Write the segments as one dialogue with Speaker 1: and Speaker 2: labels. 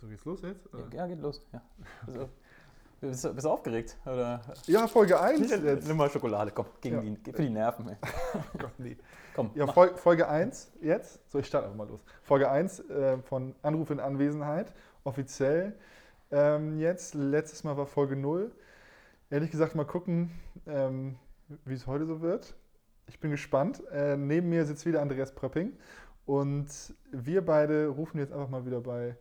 Speaker 1: So geht's los jetzt? oder?
Speaker 2: Ja, geht los. Ja. Also, bist, du, bist du aufgeregt? Oder?
Speaker 1: Ja, Folge 1 jetzt.
Speaker 2: Nimm mal Schokolade, komm, gegen
Speaker 1: Ja.
Speaker 2: die, für die Nerven. Ey.
Speaker 1: Oh Gott, nee.
Speaker 2: Komm,
Speaker 1: Ja. Fol Folge 1 jetzt. So, ich starte einfach mal los. Folge 1 äh, von Anruf in Anwesenheit. Offiziell ähm, jetzt. Letztes Mal war Folge 0. Ehrlich gesagt, mal gucken, ähm, wie es heute so wird. Ich bin gespannt. Äh, neben mir sitzt wieder Andreas Pröpping. Und wir beide rufen jetzt einfach mal wieder bei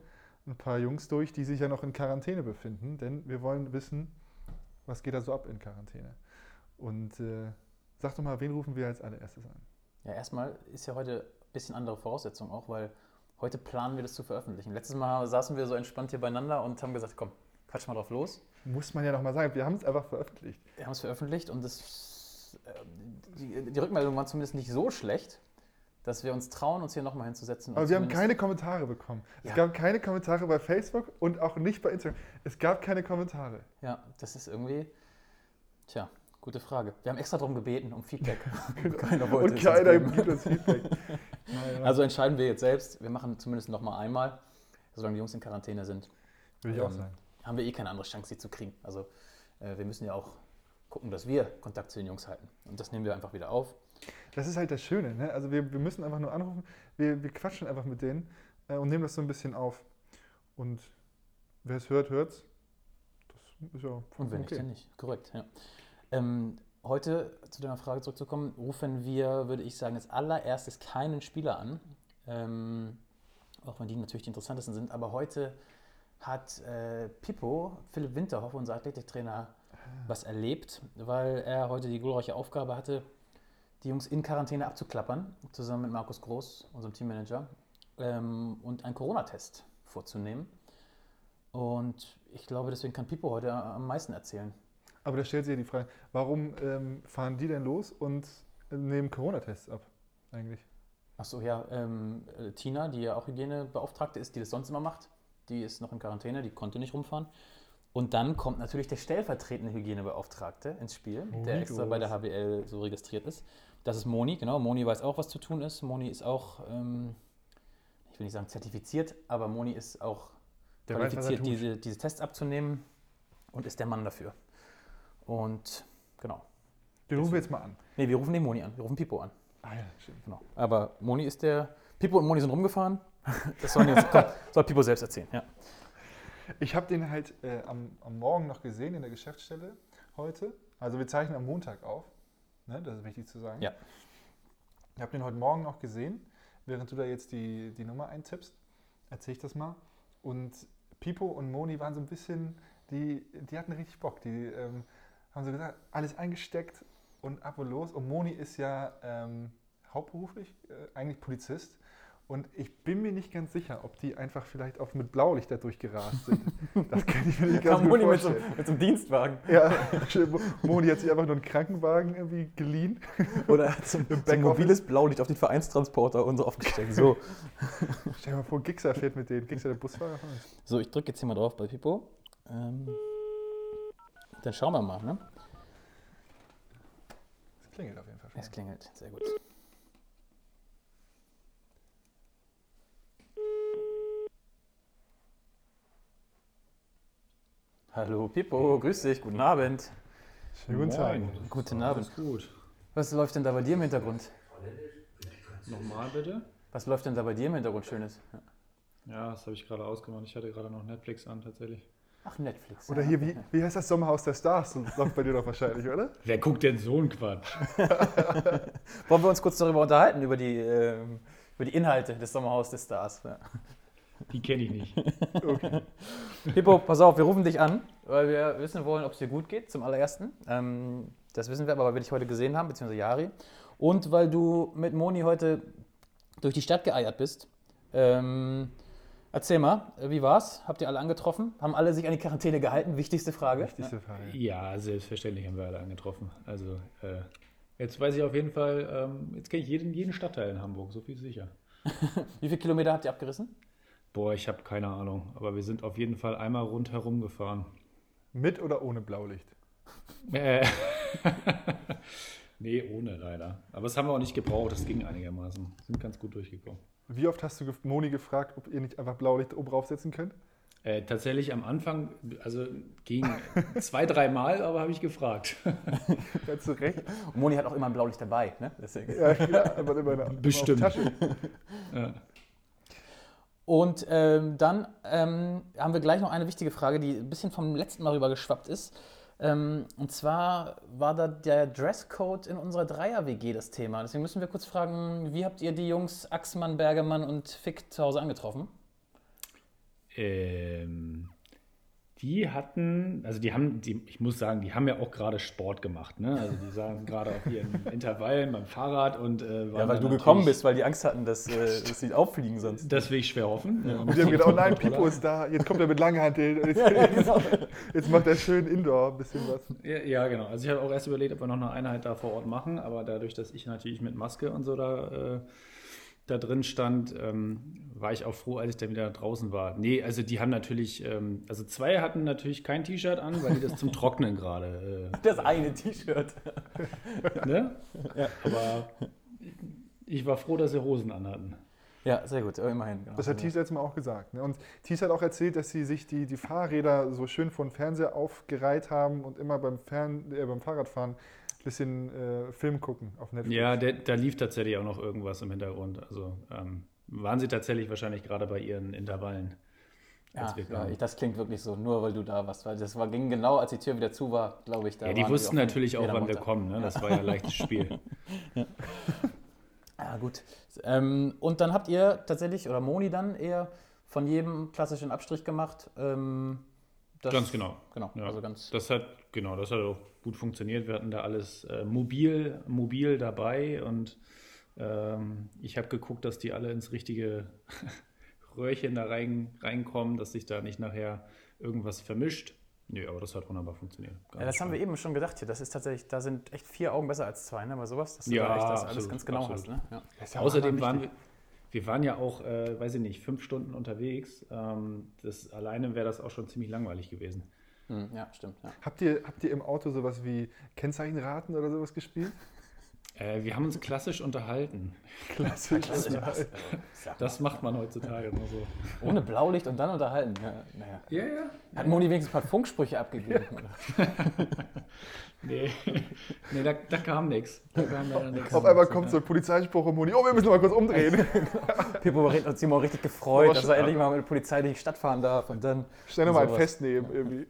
Speaker 1: ein paar Jungs durch, die sich ja noch in Quarantäne befinden. Denn wir wollen wissen, was geht da so ab in Quarantäne. Und äh, sag doch mal, wen rufen wir als allererstes an?
Speaker 2: Ja, erstmal ist ja heute ein bisschen andere Voraussetzung auch, weil heute planen wir das zu veröffentlichen. Letztes Mal saßen wir so entspannt hier beieinander und haben gesagt, komm, quatsch mal drauf los.
Speaker 1: Muss man ja nochmal sagen, wir haben es einfach veröffentlicht.
Speaker 2: Wir haben es veröffentlicht und das, äh, die, die Rückmeldungen waren zumindest nicht so schlecht, dass wir uns trauen, uns hier nochmal hinzusetzen.
Speaker 1: Aber wir haben keine Kommentare bekommen. Es
Speaker 2: Ja.
Speaker 1: gab keine Kommentare bei Facebook und auch nicht bei Instagram. Es gab keine Kommentare.
Speaker 2: Ja, das ist irgendwie, tja, gute Frage. Wir haben extra darum gebeten, um Feedback. keiner wollte
Speaker 1: und
Speaker 2: es
Speaker 1: keiner gibt uns Feedback. Naja,
Speaker 2: Also entscheiden wir jetzt selbst. Wir machen zumindest noch mal einmal, solange die Jungs in Quarantäne sind.
Speaker 1: würde ich auch
Speaker 2: ähm,
Speaker 1: sagen.
Speaker 2: Haben wir eh keine andere Chance, sie zu kriegen. Also äh, wir müssen ja auch gucken, dass wir Kontakt zu den Jungs halten. Und das nehmen wir einfach wieder auf.
Speaker 1: Das ist halt das Schöne. Ne? Also wir, wir müssen einfach nur anrufen. Wir, wir quatschen einfach mit denen äh, und nehmen das so ein bisschen auf. Und wer es hört, hört es. Das ist ja
Speaker 2: Und
Speaker 1: vollkommen
Speaker 2: wenn nicht,
Speaker 1: okay.
Speaker 2: dann nicht. Korrekt, ja. Ähm, heute zu deiner Frage zurückzukommen, rufen wir, würde ich sagen, als allererstes keinen Spieler an. Ähm, auch wenn die natürlich die interessantesten sind. Aber heute hat äh, Pippo, Philipp Winterhoff, unser Athletiktrainer, was erlebt, weil er heute die glorreiche Aufgabe hatte, die Jungs in Quarantäne abzuklappern, zusammen mit Markus Groß, unserem Teammanager, ähm, und einen Corona-Test vorzunehmen. Und ich glaube, deswegen kann Pippo heute am meisten erzählen.
Speaker 1: Aber da stellt sich ja die Frage, warum ähm, fahren die denn los und nehmen Corona-Tests ab eigentlich?
Speaker 2: Achso, ja, ähm, äh, Tina, die ja auch Hygienebeauftragte ist, die das sonst immer macht, die ist noch in Quarantäne, die konnte nicht rumfahren. Und dann kommt natürlich der stellvertretende Hygienebeauftragte ins Spiel,
Speaker 1: Moni
Speaker 2: der extra bei der. HBL so registriert ist. Das ist Moni, genau. Moni weiß auch, was zu tun ist. Moni ist auch, ähm, ich will nicht sagen zertifiziert, aber Moni ist auch
Speaker 1: Der weiß, er
Speaker 2: qualifiziert,
Speaker 1: tut.
Speaker 2: diese, diese Tests abzunehmen und ist der Mann dafür. Und genau.
Speaker 1: Den rufen wir jetzt mal an.
Speaker 2: Nee, wir rufen den Moni an, wir rufen Pipo an.
Speaker 1: Ah ja, stimmt.
Speaker 2: Genau. Aber Moni ist der. Pipo und Moni sind rumgefahren. Das sollen jetzt, komm, soll Pipo selbst erzählen. Ja.
Speaker 1: Ich habe den halt äh, am, am Morgen noch gesehen in der Geschäftsstelle heute. Also wir zeichnen am Montag auf. Ne, das ist wichtig zu sagen.
Speaker 2: Ja.
Speaker 1: Ich habe den heute Morgen noch gesehen, während du da jetzt die, die Nummer eintippst. Erzähl ich das mal. Und Pipo und Moni waren so ein bisschen, die, die hatten richtig Bock. Die ähm, haben so gesagt, alles eingesteckt und ab und los. Und Moni ist ja ähm, hauptberuflich äh, eigentlich Polizist. Und ich bin mir nicht ganz sicher, ob die einfach vielleicht auch mit Blaulicht da durchgerast sind. Das kann ich mir nicht ganz gut
Speaker 2: Moni mit so,
Speaker 1: vorstellen.
Speaker 2: mit so einem Dienstwagen.
Speaker 1: Ja, Moni hat sich einfach nur einen Krankenwagen irgendwie geliehen.
Speaker 2: Oder hat so, so ein mobiles Blaulicht auf den Vereinstransporter und so aufgesteckt. So,
Speaker 1: Stell dir mal vor, Gixer fährt mit denen. Gixer, der Busfahrer
Speaker 2: so ich drücke jetzt hier mal drauf bei Pipo. Ähm, dann schauen wir mal. Ne?
Speaker 1: Das klingelt auf jeden Fall schon.
Speaker 2: Es klingelt. Sehr gut. Hallo Pippo, grüß dich, guten Abend.
Speaker 1: Schönen guten Tag.
Speaker 2: Guten Abend.
Speaker 3: Alles gut.
Speaker 2: Was läuft denn da bei dir im Hintergrund?
Speaker 3: Nochmal bitte?
Speaker 2: Was läuft denn da bei dir im Hintergrund Schönes? Ja.
Speaker 3: Ja, das habe ich gerade ausgemacht. Ich hatte gerade noch Netflix an, tatsächlich.
Speaker 2: Ach, Netflix.
Speaker 1: Oder
Speaker 2: ja,
Speaker 1: hier, wie, wie heißt das Sommerhaus der Stars? Das läuft bei dir doch wahrscheinlich, oder?
Speaker 3: Wer guckt denn so einen Quatsch?
Speaker 2: Wollen wir uns kurz darüber unterhalten, über die, ähm, über die Inhalte des Sommerhaus des Stars? Ja.
Speaker 3: Die kenne ich nicht.
Speaker 1: Okay.
Speaker 2: Pippo, pass auf, wir rufen dich an, weil wir wissen wollen, ob es dir gut geht, zum allerersten. Ähm, das wissen wir aber, weil wir dich heute gesehen haben, beziehungsweise Jari. Und weil du mit Moni heute durch die Stadt geeiert bist. Ähm, erzähl mal, wie war's? Habt ihr alle angetroffen? Haben alle sich an die Quarantäne gehalten? Wichtigste Frage.
Speaker 1: Wichtigste Frage.
Speaker 3: Ja, selbstverständlich haben wir alle angetroffen. Also, äh, jetzt weiß ich auf jeden Fall, ähm, jetzt kenne ich jeden, jeden Stadtteil in Hamburg, so viel sicher.
Speaker 2: Wie viele Kilometer habt ihr abgerissen?
Speaker 3: Boah, ich habe keine Ahnung. Aber wir sind auf jeden Fall einmal rundherum gefahren.
Speaker 1: Mit oder ohne Blaulicht?
Speaker 3: Äh, nee, ohne leider. Aber das haben wir auch nicht gebraucht. Das ging einigermaßen. Sind ganz gut durchgekommen.
Speaker 1: Wie oft hast du Moni gefragt, ob ihr nicht einfach Blaulicht oben draufsetzen könnt?
Speaker 3: Äh, tatsächlich am Anfang, also ging zwei, dreimal, aber habe ich gefragt.
Speaker 1: Ja, zu Recht.
Speaker 2: Und Moni hat auch immer ein Blaulicht dabei, ne? Deswegen.
Speaker 1: Ja, klar, aber immer, immer
Speaker 3: Bestimmt.
Speaker 1: Auf Tasche.
Speaker 3: Ja.
Speaker 2: Und ähm, dann ähm, haben wir gleich noch eine wichtige Frage, die ein bisschen vom letzten Mal rüber geschwappt ist. Ähm, und zwar war da der Dresscode in unserer Dreier-WG das Thema. Deswegen müssen wir kurz fragen, wie habt ihr die Jungs Axmann, Bergemann und Fick zu Hause angetroffen?
Speaker 3: Ähm, die hatten, also die haben, die, ich muss sagen, die haben ja auch gerade Sport gemacht. Ne? Also die saßen gerade auf ihren Intervallen beim Fahrrad und äh, waren dann natürlich-
Speaker 2: weil die Angst hatten, dass, äh, dass sie auffliegen sonst.
Speaker 3: Das will ich schwer hoffen. Ja.
Speaker 1: Und die haben gedacht, oh nein, Pipo ist da, jetzt kommt er mit Langhanteln. und Jetzt,
Speaker 2: genau.
Speaker 1: jetzt macht er schön Indoor ein bisschen was.
Speaker 3: Ja, ja, genau. Also ich habe auch erst überlegt, ob wir noch eine Einheit da vor Ort machen, aber dadurch, dass ich natürlich mit Maske und so da, äh, da drin stand, ähm, war ich auch froh, als ich dann wieder draußen war. Nee, also die haben natürlich, ähm, also zwei hatten natürlich kein T-Shirt an, weil die das zum Trocknen gerade,
Speaker 2: Das eine T-Shirt.
Speaker 3: äh, ne? Aber ich war froh, dass sie Hosen anhatten.
Speaker 2: Ja, sehr gut, aber immerhin. Genau.
Speaker 1: Das hat Thies letztes Mal auch gesagt. Ne? Und Thies hat auch erzählt, dass sie sich die, die Fahrräder so schön vor den Fernseher aufgereiht haben und immer beim, Fern äh, beim Fahrradfahren bisschen äh, Film gucken auf Netflix.
Speaker 3: Ja, der, da lief tatsächlich auch noch irgendwas im Hintergrund. Also ähm, waren sie tatsächlich wahrscheinlich gerade bei ihren Intervallen.
Speaker 2: Ja, ja, das klingt wirklich so, nur weil du da warst. Weil das war, ging genau, als die Tür wieder zu war, glaube ich. Da
Speaker 3: Ja, die wussten natürlich auch, wann wir kommen. Ne? Das war ja ein leichtes Spiel.
Speaker 2: Ja, gut. Ähm, und dann habt ihr tatsächlich, oder Moni dann eher, von jedem klassischen Abstrich gemacht. Ähm, das-
Speaker 3: Ganz genau.
Speaker 2: Genau,
Speaker 3: Ja,
Speaker 2: also ganz.
Speaker 3: das hat, genau, das hat auch gut funktioniert. Wir hatten da alles äh, mobil, mobil dabei und ähm, ich habe geguckt, dass die alle ins richtige Röhrchen da rein, reinkommen, dass sich da nicht nachher irgendwas vermischt. Nö, aber das hat wunderbar funktioniert. Gar
Speaker 2: Ja, das haben wir eben schon gedacht hier. Das ist tatsächlich, da sind echt vier Augen besser als zwei, ne? Bei sowas, dass du
Speaker 3: Ja,
Speaker 2: da echt das alles
Speaker 3: absolut,
Speaker 2: ganz genau
Speaker 3: absolut.
Speaker 2: hast. Ne? Ja.
Speaker 1: Das ist ja auch
Speaker 3: Außerdem waren wir. Wir waren ja auch, äh, weiß ich nicht, fünf Stunden unterwegs. Ähm, das, alleine wäre das auch schon ziemlich langweilig gewesen.
Speaker 2: Hm, ja, stimmt. Ja.
Speaker 1: Habt ihr, habt ihr im Auto sowas wie Kennzeichenraten oder sowas gespielt?
Speaker 3: Äh, wir haben uns klassisch unterhalten.
Speaker 1: Klassisch.
Speaker 2: Ja sag
Speaker 3: Das macht man heutzutage nur so.
Speaker 2: mal, ohne Blaulicht und dann unterhalten. Ja, naja.
Speaker 3: Ja, ja.
Speaker 2: Hat Moni wenigstens ein paar Funksprüche abgegeben? oder?
Speaker 3: Nee, nee da, da kam nichts. Da kam leider nichts.
Speaker 1: Auf einmal kommt so ein Polizeispruch und Moni, oh, wir müssen mal kurz umdrehen.
Speaker 2: Pippo hat Simon richtig gefreut,
Speaker 1: Aber
Speaker 2: dass er endlich mal mit der Polizei durch die Stadt fahren darf. Und dann.
Speaker 1: Schnell nochmal ein. Festnehmen irgendwie.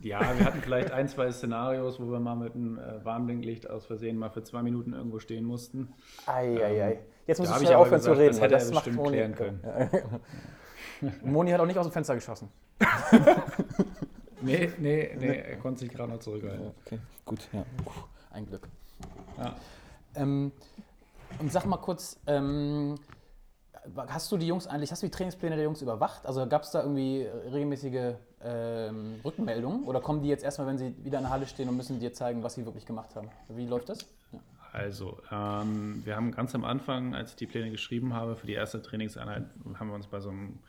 Speaker 3: Ja, wir hatten vielleicht ein, zwei Szenarios, wo wir mal mit einem äh, Warnblinklicht aus Versehen mal für zwei Minuten irgendwo stehen mussten.
Speaker 2: Eieiei. Jetzt muss ich schnell aufhören zu
Speaker 3: gesagt,
Speaker 2: reden,
Speaker 3: das hätte er
Speaker 2: das macht
Speaker 3: bestimmt
Speaker 2: Moni.
Speaker 3: klären können.
Speaker 2: Ja. Moni hat auch nicht aus dem Fenster geschossen.
Speaker 3: Nee, nee, nee, er konnte sich gerade noch zurückhalten.
Speaker 2: Okay, gut, ja. Ein Glück.
Speaker 3: Ja.
Speaker 2: Ähm, und sag mal kurz, ähm, hast du die Jungs eigentlich, hast du die Trainingspläne der Jungs überwacht? Also gab es da irgendwie regelmäßige ähm, Rückmeldungen oder kommen die jetzt erstmal, wenn sie wieder in der Halle stehen und müssen dir zeigen, was sie wirklich gemacht haben? Wie läuft das? Ja.
Speaker 3: Also, ähm, wir haben ganz am Anfang, als ich die Pläne geschrieben habe für die erste Trainingseinheit, haben wir uns bei so einem,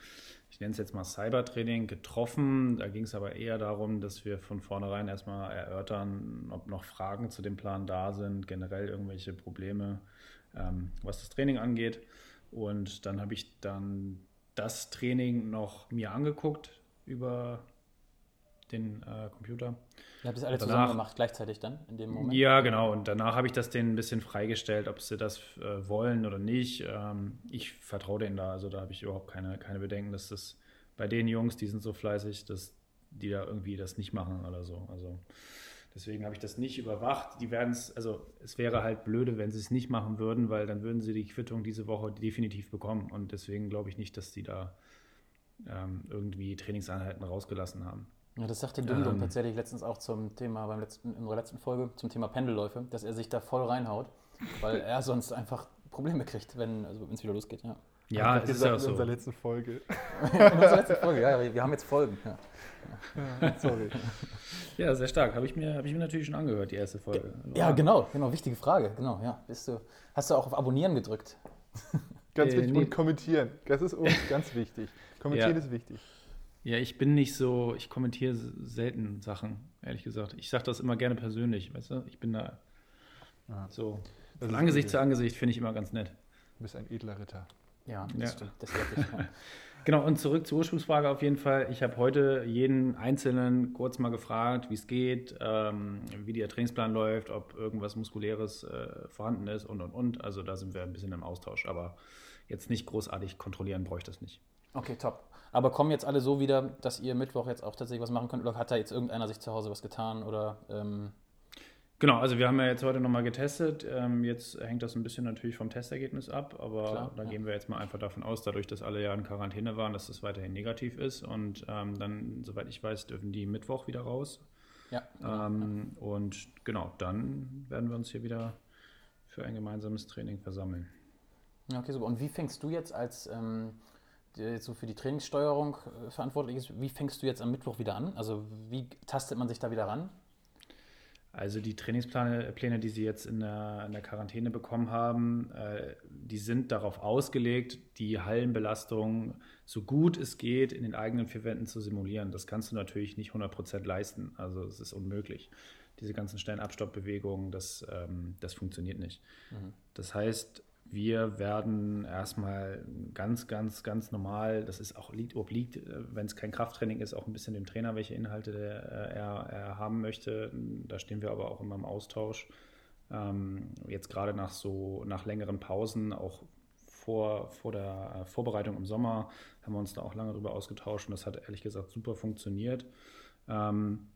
Speaker 3: ich nenne es jetzt mal Cybertraining, getroffen. Da ging es aber eher darum, dass wir von vornherein erstmal erörtern, ob noch Fragen zu dem Plan da sind, generell irgendwelche Probleme, ähm, was das Training angeht. Und dann habe ich dann das Training noch mir angeguckt über den äh, Computer.
Speaker 2: Ihr habt das alle
Speaker 3: Danach-
Speaker 2: zusammen gemacht, gleichzeitig dann in dem Moment?
Speaker 3: Ja, genau. Und danach habe ich das denen ein bisschen freigestellt, ob sie das äh, wollen oder nicht. Ähm, ich vertraue denen da. Also da habe ich überhaupt keine, keine Bedenken, dass das bei den Jungs, die sind so fleißig, dass die da irgendwie das nicht machen oder so. Also deswegen habe ich das nicht überwacht. Die werden es, also es wäre halt blöde, wenn sie es nicht machen würden, weil dann würden sie die Quittung diese Woche definitiv bekommen. Und deswegen glaube ich nicht, dass die da ähm, irgendwie Trainingseinheiten rausgelassen haben.
Speaker 2: Ja, das sagte Dundum
Speaker 3: Ähm.
Speaker 2: tatsächlich letztens auch zum Thema, beim letzten, in unserer letzten Folge, zum Thema Pendelläufe, dass er sich da voll reinhaut, weil er sonst einfach Probleme kriegt, wenn also es wieder losgeht. Ja.
Speaker 3: Ja, es ist ja auch
Speaker 1: in
Speaker 3: so.
Speaker 1: unserer letzten Folge.
Speaker 2: In unserer letzten Folge, ja, wir haben jetzt Folgen. Ja.
Speaker 1: Ja, sorry.
Speaker 3: Ja, sehr stark. Habe ich, mir, hab ich mir natürlich schon angehört, die erste Folge.
Speaker 2: ja, genau, genau, wichtige Frage, genau, ja. Bist du, hast du auch auf Abonnieren gedrückt?
Speaker 1: Ganz
Speaker 3: Äh,
Speaker 1: wichtig.
Speaker 3: nee.
Speaker 1: Und kommentieren. Das ist uns ganz wichtig. Kommentieren
Speaker 3: Ja.
Speaker 1: ist wichtig.
Speaker 3: Ja, ich bin nicht so, ich kommentiere selten Sachen, ehrlich gesagt. Ich sage das immer gerne persönlich, weißt du? Ich bin da
Speaker 1: Ja.
Speaker 3: so.
Speaker 1: Das
Speaker 3: Von
Speaker 1: ist
Speaker 3: Angesicht zu Angesicht finde ich immer ganz nett.
Speaker 1: Du bist ein edler Ritter.
Speaker 2: Ja, das
Speaker 3: Ja.
Speaker 2: stimmt. Das.
Speaker 3: Genau, und zurück zur Ursprungsfrage auf jeden Fall. Ich habe heute jeden Einzelnen kurz mal gefragt, wie es geht, ähm, wie der Trainingsplan läuft, ob irgendwas Muskuläres äh, vorhanden ist und, und, und. Also da sind wir ein bisschen im Austausch, aber jetzt nicht großartig kontrollieren bräuchte ich das nicht.
Speaker 2: Okay, top. Aber kommen jetzt alle so wieder, dass ihr Mittwoch jetzt auch tatsächlich was machen könnt? Oder hat da jetzt irgendeiner sich zu Hause was getan? Oder ähm,
Speaker 3: Genau, also wir haben ja jetzt heute nochmal getestet. Ähm, jetzt hängt das ein bisschen natürlich vom Testergebnis ab, aber
Speaker 2: Klar,
Speaker 3: da
Speaker 2: ja.
Speaker 3: gehen wir jetzt mal einfach davon aus, dadurch, dass alle ja in Quarantäne waren, dass das weiterhin negativ ist. Und ähm, dann, soweit ich weiß, dürfen die Mittwoch wieder raus.
Speaker 2: ja, genau.
Speaker 3: Ähm, und genau, dann werden wir uns hier wieder für ein gemeinsames Training versammeln.
Speaker 2: Ja, okay, super. Und wie fängst du jetzt als ähm, der jetzt so für die Trainingssteuerung äh, verantwortlich ist, wie fängst du jetzt am Mittwoch wieder an? Also wie tastet man sich da wieder ran?
Speaker 3: Also die Trainingspläne, Pläne, die Sie jetzt in der, in der Quarantäne bekommen haben, äh, die sind darauf ausgelegt, die Hallenbelastung so gut es geht in den eigenen vier Wänden zu simulieren. Das kannst du natürlich nicht 100% leisten. Also es ist unmöglich. Diese ganzen schnellen Abstoppbewegungen, das, ähm, das funktioniert nicht. Das heißt, wir werden erstmal ganz, ganz, ganz normal, das ist auch liegt, obliegt, äh, wenn es kein Krafttraining ist, auch ein bisschen dem Trainer, welche Inhalte äh, er, er haben möchte. Da stehen wir aber auch immer im Austausch. Ähm, jetzt gerade nach so nach längeren Pausen, auch vor, vor der äh, Vorbereitung im Sommer, haben wir uns da auch lange drüber ausgetauscht und das hat ehrlich gesagt super funktioniert. Ähm,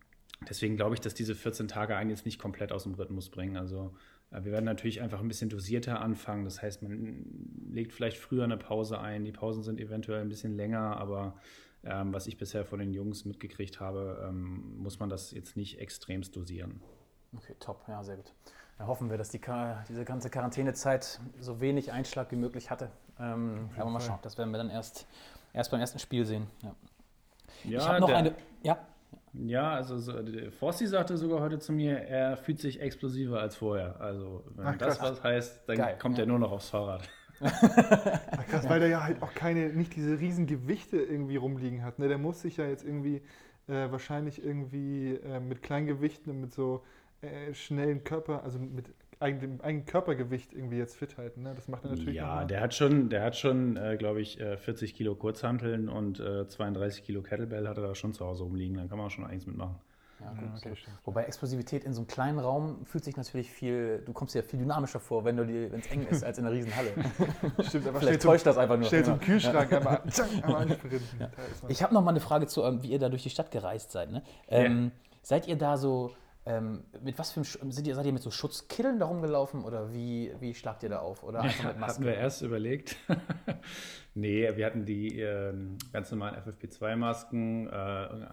Speaker 3: deswegen glaube ich, dass diese 14 Tage einen jetzt nicht komplett aus dem Rhythmus bringen. Also wir werden natürlich einfach ein bisschen dosierter anfangen. Das heißt, man legt vielleicht früher eine Pause ein. Die Pausen sind eventuell ein bisschen länger, aber ähm, was ich bisher von den Jungs mitgekriegt habe, ähm, muss man das jetzt nicht extremst dosieren.
Speaker 2: Okay, top, ja, sehr gut. Da hoffen wir, dass die, diese ganze Quarantänezeit so wenig Einschlag wie möglich hatte. Ähm, aber mal schauen, das werden wir dann erst, erst beim ersten Spiel sehen. Ja.
Speaker 3: Ja,
Speaker 2: ich habe noch
Speaker 3: der-
Speaker 2: eine. Ja,
Speaker 3: Ja, also so, der Forsty sagte sogar heute zu mir, er fühlt sich explosiver als vorher. Also wenn
Speaker 1: Ach,
Speaker 3: das
Speaker 1: krass.
Speaker 3: was heißt, dann
Speaker 2: Geil,
Speaker 3: kommt er nur noch aufs Fahrrad.
Speaker 1: Ach, krass, weil der ja halt auch keine, nicht diese riesen Gewichte irgendwie rumliegen hat. Ne? Der muss sich ja jetzt irgendwie äh, wahrscheinlich irgendwie äh, mit Kleingewichten und mit so äh, schnellen Körper, also mit eigenem, eigenen Körpergewicht irgendwie jetzt fit halten. Ne? Das macht er natürlich
Speaker 3: Ja, der hat schon, der hat schon, äh, glaube ich, äh, 40 Kilo Kurzhanteln und äh, 32 Kilo Kettlebell hat er da schon zu Hause rumliegen. Dann kann man schon einiges mitmachen.
Speaker 2: ja,
Speaker 1: Ja,
Speaker 2: gut.
Speaker 1: okay,
Speaker 2: so.
Speaker 1: stimmt.
Speaker 2: Wobei Explosivität in so einem kleinen Raum fühlt sich natürlich viel, du kommst dir viel dynamischer vor, wenn es eng ist, als in einer riesen Halle.
Speaker 1: Stimmt, aber
Speaker 2: Vielleicht täuscht das einfach nur.
Speaker 1: Schnell zum. Kühlschrank einmal, zack, einmal ist man-
Speaker 2: Ich habe noch mal eine Frage zu, ähm, wie ihr da durch die Stadt gereist seid. Ne? Ähm, Seid ihr da so, ähm, mit was für einem, sind ihr, seid ihr mit so Schutzkillen da rumgelaufen oder wie, wie schlagt ihr da auf? Oder einfach mit
Speaker 3: hatten
Speaker 2: Masken?
Speaker 3: wir erst überlegt. nee, wir hatten die ähm, ganz normalen FFP2-Masken, äh,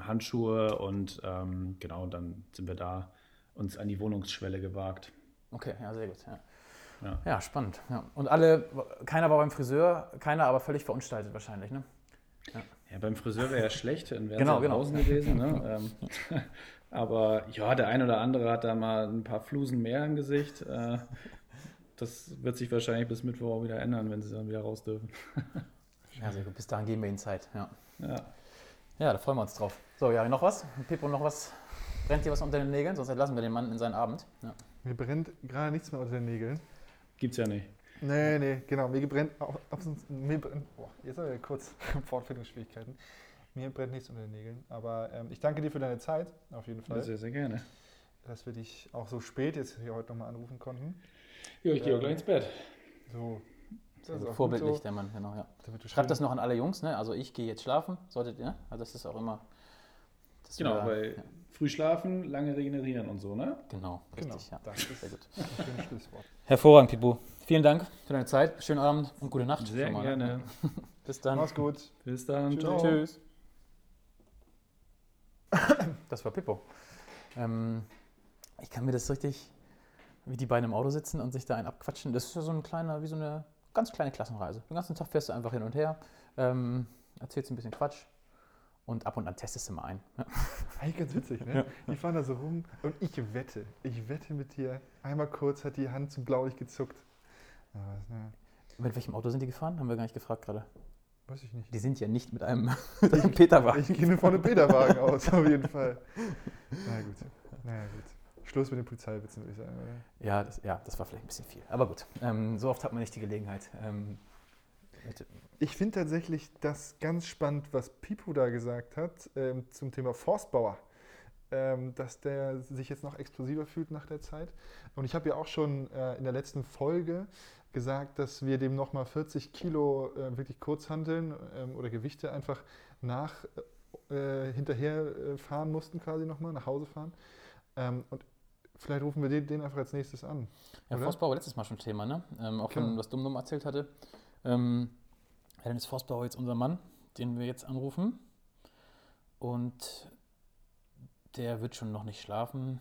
Speaker 3: Handschuhe und ähm, genau, dann sind wir da uns an die Wohnungsschwelle gewagt.
Speaker 2: Okay, ja, sehr gut. Ja,
Speaker 3: Ja.
Speaker 2: ja spannend. Ja. Und alle, keiner war beim Friseur, keiner aber völlig verunstaltet wahrscheinlich, ne?
Speaker 3: Ja, beim Friseur wäre ja schlecht, dann wäre
Speaker 2: Genau,
Speaker 3: es
Speaker 2: genau.
Speaker 3: draußen gewesen. Ne? aber ja, der ein oder andere hat da mal ein paar Flusen mehr im Gesicht. Äh, das wird sich wahrscheinlich bis Mittwoch auch wieder ändern, wenn sie dann wieder raus dürfen.
Speaker 2: Ja, sehr gut. Bis dahin geben wir ihnen Zeit. Ja.
Speaker 3: Ja.
Speaker 2: ja, da freuen wir uns drauf. So, ja, noch was? Pippo, noch was? Brennt dir was unter den Nägeln? Sonst entlassen wir den Mann in seinen Abend. Ja.
Speaker 1: Mir brennt gerade nichts mehr unter den Nägeln.
Speaker 3: Gibt's ja nicht.
Speaker 1: Nee, nee, genau. Mir brennt auch, mir brennt, boah, jetzt haben wir kurz Fortfindungsschwierigkeiten. Mir brennt nichts unter den Nägeln. Aber ähm, ich danke dir für deine Zeit, auf jeden Fall,
Speaker 3: Sehr, sehr gerne.
Speaker 1: dass wir dich auch so spät jetzt hier heute nochmal anrufen konnten.
Speaker 3: Ja, ich gehe
Speaker 1: Ähm,
Speaker 3: auch gleich ins Bett.
Speaker 1: So, das ist auch gut
Speaker 2: Vorbildlich,
Speaker 1: so.
Speaker 2: der Mann, genau, ja. Schreibt das noch an alle Jungs, ne? Also ich gehe jetzt schlafen, solltet ihr, ne? Also das ist auch immer.
Speaker 3: Genau,
Speaker 2: wir-
Speaker 3: weil
Speaker 2: ja,
Speaker 3: früh schlafen, lange regenerieren und so, ne?
Speaker 2: genau,
Speaker 1: Genau,
Speaker 2: richtig, ja.
Speaker 1: das ist
Speaker 2: Sehr gut.
Speaker 1: ein Schlusswort.
Speaker 2: Hervorragend, Pipo. Vielen Dank für deine Zeit. Schönen Abend und gute Nacht.
Speaker 3: Sehr
Speaker 2: schon mal, ne?
Speaker 3: gerne.
Speaker 2: Bis dann.
Speaker 1: Mach's gut.
Speaker 3: Bis dann.
Speaker 1: Tschüss.
Speaker 3: Ciao.
Speaker 2: Tschüss. Das war Pippo. Ähm, ich kann mir das richtig, wie die beiden im Auto sitzen und sich da einen abquatschen. Das ist ja so ein kleiner, wie so eine ganz kleine Klassenreise. Den ganzen Tag fährst du einfach hin und her, ähm, erzählst ein bisschen Quatsch und ab und an testest du mal ein. Ja.
Speaker 1: Eigentlich ganz witzig, ne? Die fahren da so rum und ich wette, ich wette mit dir, einmal kurz hat die Hand zum Blaulicht gezuckt. Ja, was, ne?
Speaker 2: Mit welchem Auto sind die gefahren? Haben wir gar nicht gefragt gerade.
Speaker 1: Weiß ich nicht.
Speaker 2: Die sind ja nicht mit einem, mit einem Peterwagen.
Speaker 1: Ich gehe mir von einem Peterwagen aus, auf jeden Fall. Na gut. Naja, gut. Schluss mit den Polizeiwitzen, würde ich sagen, oder?
Speaker 2: Ja das, ja, das war vielleicht ein bisschen viel. Aber gut, ähm, so oft hat man nicht die Gelegenheit. Ähm,
Speaker 1: Ich finde tatsächlich das ganz spannend, was Pipo da gesagt hat ähm, zum Thema Forstbauer. Ähm, dass der sich jetzt noch explosiver fühlt nach der Zeit. Und ich habe ja auch schon äh, in der letzten Folge gesagt, dass wir dem nochmal 40 Kilo äh, wirklich Kurzhanteln ähm, oder Gewichte einfach nach äh, hinterher äh, fahren mussten, quasi nochmal, nach Hause fahren. Ähm, und vielleicht rufen wir den, den, einfach als nächstes an.
Speaker 2: Ja, Forstbau war letztes Mal schon Thema, ne? Ähm, auch genau. von was Dummdum erzählt hatte. Ähm, ja, dann ist Forstbauer jetzt unser Mann, den wir jetzt anrufen. Und der wird schon noch nicht schlafen.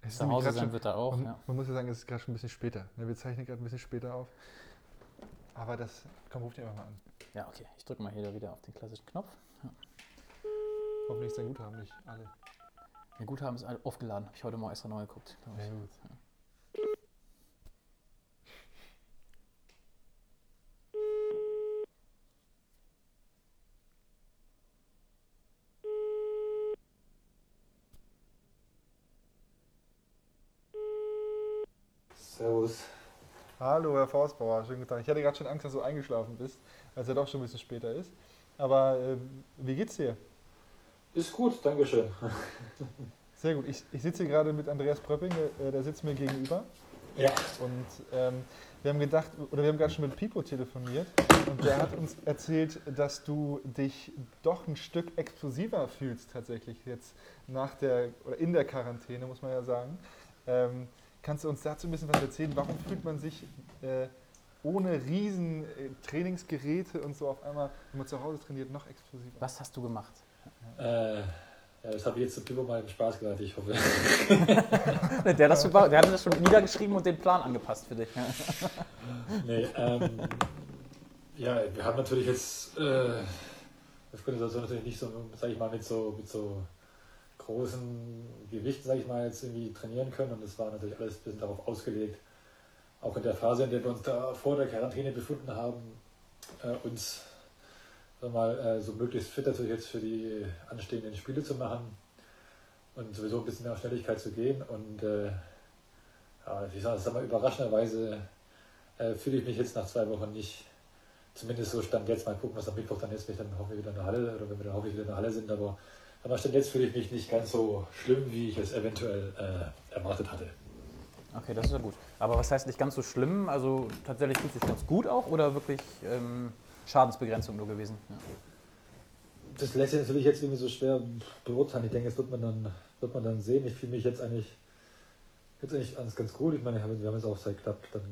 Speaker 1: Es Zu Hause sein schon, wird er auch. Man, ja. man, muss ja sagen, es ist gerade schon ein bisschen später. Ne, wir zeichnen gerade ein bisschen später auf. Aber das, komm, ruf dich einfach mal an.
Speaker 2: Ja, okay. Ich drücke mal hier wieder auf den klassischen Knopf. Ja.
Speaker 1: Hoffentlich ist dein Guthaben nicht alle.
Speaker 2: Mein Guthaben ist aufgeladen. Habe ich heute mal extra neu geguckt. Ja, gut. Ja.
Speaker 1: Servus. Hallo, Herr Forstbauer, schönen guten Tag. Ich hatte gerade schon Angst, dass du eingeschlafen bist, weil es ja doch schon ein bisschen später ist. Aber äh, wie geht's dir?
Speaker 4: Ist gut, danke schön.
Speaker 1: Sehr gut. Ich, ich sitze hier gerade mit Andreas Pröpping, der, der sitzt mir gegenüber.
Speaker 4: Ja.
Speaker 1: Und ähm, wir haben gedacht, oder wir haben gerade schon mit Pipo telefoniert und der hat uns erzählt, dass du dich doch ein Stück explosiver fühlst tatsächlich jetzt nach der oder in der Quarantäne, muss man ja sagen. Ähm, Kannst du uns dazu ein bisschen was erzählen? Warum fühlt man sich äh, ohne riesen äh, Trainingsgeräte und so auf einmal, wenn man zu Hause trainiert, noch explosiver?
Speaker 2: Was hast du gemacht?
Speaker 4: Äh, ja, das habe ich jetzt mal im Spaß gesagt, ich hoffe.
Speaker 2: der, das super, der hat das schon niedergeschrieben und den Plan angepasst für dich.
Speaker 4: nee, ähm, ja, wir haben natürlich jetzt äh, der Situation natürlich nicht so, sag ich mal, mit so, mit so großen Gewichten, sage ich mal, jetzt irgendwie trainieren können. Und das war natürlich alles ein bisschen darauf ausgelegt, auch in der Phase, in der wir uns da vor der Quarantäne befunden haben, äh, uns mal, äh, so möglichst fit natürlich jetzt für die anstehenden Spiele zu machen und sowieso ein bisschen mehr auf Schnelligkeit zu gehen. Und äh, ja, ich sage sag mal, überraschenderweise äh, fühle ich mich jetzt nach zwei Wochen nicht, zumindest so stand jetzt, mal gucken, was am Mittwoch dann ist, wenn dann hoffentlich wieder in der Halle oder wenn wir dann hoffentlich wieder in der Halle sind, aber aber Stand jetzt fühle ich mich nicht ganz so schlimm, wie ich es eventuell äh, erwartet hatte.
Speaker 2: Okay, das ist ja gut. Aber was heißt nicht ganz so schlimm? Also tatsächlich fühlt sich ganz gut auch oder wirklich ähm, Schadensbegrenzung nur gewesen? Ja.
Speaker 4: Das lässt sich natürlich jetzt irgendwie so schwer beurteilen. Ich denke, das wird man dann, wird man dann sehen. Ich fühle mich jetzt eigentlich, jetzt eigentlich alles ganz gut. Ich meine, wir haben jetzt auch seit knapp dann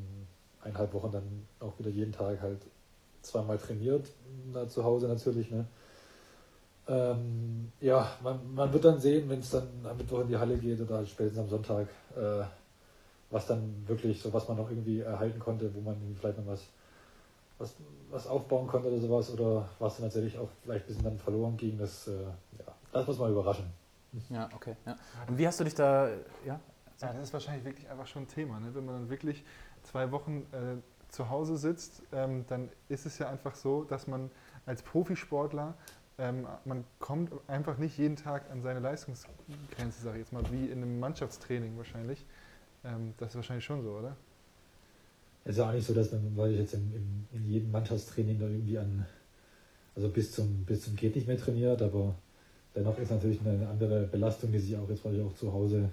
Speaker 4: eineinhalb Wochen dann auch wieder jeden Tag halt zweimal trainiert, da zu Hause natürlich. Ne? Ähm, ja, man, man wird dann sehen, wenn es dann am Mittwoch in die Halle geht oder spätestens am Sonntag, äh, was dann wirklich, so was man noch irgendwie erhalten konnte, wo man vielleicht noch was, was, was aufbauen konnte oder sowas oder was dann tatsächlich auch vielleicht ein bisschen dann verloren ging, das, äh, ja, das muss man überraschen.
Speaker 2: Ja, okay. Ja. Und wie hast du dich da, ja?
Speaker 1: Ja, das ist wahrscheinlich wirklich einfach schon ein Thema, ne? wenn man dann wirklich zwei Wochen äh, zu Hause sitzt, ähm, dann ist es ja einfach so, dass man als Profisportler ähm, man kommt einfach nicht jeden Tag an seine Leistungsgrenze, sage ich jetzt mal, wie in einem Mannschaftstraining wahrscheinlich. Ähm, das ist wahrscheinlich schon so, oder?
Speaker 4: Es ist auch nicht so, dass man, weil ich jetzt in, in, in, jedem Mannschaftstraining da irgendwie an, also bis zum, bis zum geht nicht mehr trainiert, aber dennoch ist natürlich eine andere Belastung, die sich auch jetzt weil auch zu Hause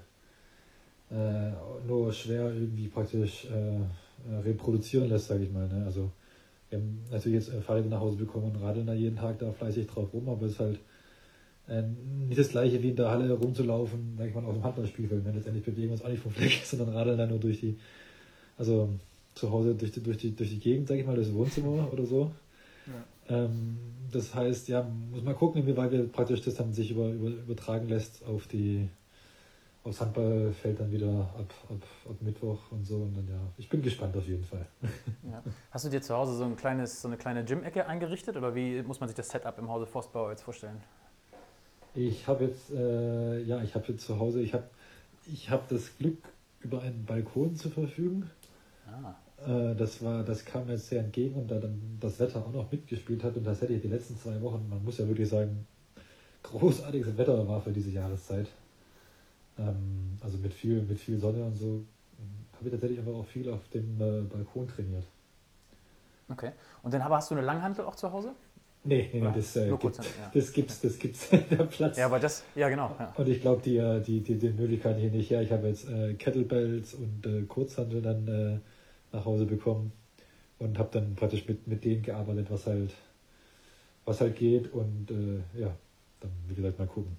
Speaker 4: äh, nur schwer irgendwie praktisch äh, äh reproduzieren lässt, sage ich mal. Ne? Also haben natürlich jetzt Fahrräder nach Hause bekommen und radeln da jeden Tag da fleißig drauf rum, aber es ist halt äh, nicht das gleiche wie in der Halle rumzulaufen, sag ich mal, auf dem Handballspielfeld. Ne? Letztendlich bewegen wir uns auch nicht vom Fleck, sondern radeln dann nur durch die, also zu Hause durch die, durch die, durch die Gegend, sag ich mal, das Wohnzimmer oder so. Ja. Ähm, das heißt, ja, muss man gucken, inwieweit wir praktisch das dann sich über, über, übertragen lässt auf die, aufs Handballfeld dann wieder ab, ab, ab Mittwoch und so. Und dann ja, ich bin gespannt auf jeden Fall.
Speaker 2: Ja. Hast du dir zu Hause so, ein kleines, so eine kleine Gym-Ecke eingerichtet oder wie muss man sich das Setup im Hause Forstbauer jetzt vorstellen?
Speaker 4: Ich habe jetzt, äh, ja, ich habe jetzt zu Hause, ich habe ich hab das Glück, über einen Balkon zu verfügen. Ah. Äh, das, war, das kam mir jetzt sehr entgegen und da dann das Wetter auch noch mitgespielt hat und das hätte ich die letzten zwei Wochen, man muss ja wirklich sagen, großartiges Wetter war für diese Jahreszeit. Ähm, also mit viel, mit viel Sonne und so habe ich tatsächlich einfach auch viel auf dem äh, Balkon trainiert.
Speaker 2: Okay. Und dann aber hast du eine Langhantel auch zu Hause?
Speaker 4: Nee, nee, nee das, äh, gibt, das gibt's, das gibt's der Platz.
Speaker 2: Ja, aber das, ja genau. Ja.
Speaker 4: Und ich glaube, die, äh, die, die, die Möglichkeit hier nicht her. Ich habe jetzt äh, Kettlebells und äh, Kurzhandel dann äh, nach Hause bekommen und habe dann praktisch mit, mit denen gearbeitet, was halt, was halt geht und äh, ja, dann wie gesagt mal gucken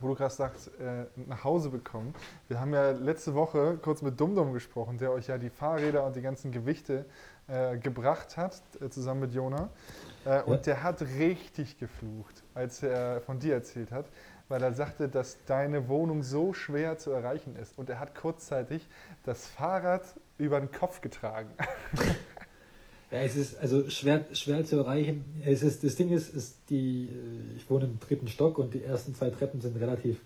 Speaker 1: wo du gerade sagst, äh, nach Hause bekommen. Wir haben ja letzte Woche kurz mit Dumdum gesprochen, der euch ja die Fahrräder und die ganzen Gewichte äh, gebracht hat, äh, zusammen mit Jona. Äh, und der hat richtig geflucht, als er von dir erzählt hat, weil er sagte, dass deine Wohnung so schwer zu erreichen ist. Und er hat kurzzeitig das Fahrrad über den Kopf getragen.
Speaker 4: Ja, es ist also schwer, schwer zu erreichen. Es ist, das Ding ist, ist die, äh, ich wohne im dritten Stock und die ersten zwei Treppen sind relativ,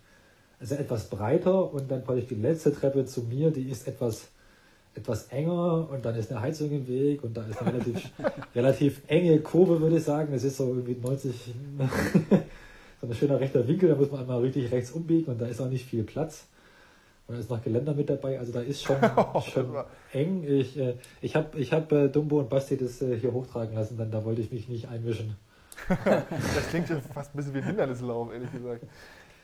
Speaker 4: also etwas breiter und dann praktisch die letzte Treppe zu mir, die ist etwas, etwas enger und dann ist eine Heizung im Weg und da ist eine relativ, relativ enge Kurve, würde ich sagen. Es ist so irgendwie 90, so ein schöner rechter Winkel, da muss man einmal richtig rechts umbiegen und da ist auch nicht viel Platz. Und da ist noch Geländer mit dabei, also da ist schon, schon eng. Ich, äh, ich habe ich hab, äh, Dumbo und Basti das äh, hier hochtragen lassen, denn da wollte ich mich nicht einmischen.
Speaker 1: das klingt schon fast ein bisschen wie ein Hindernislauf, ehrlich gesagt.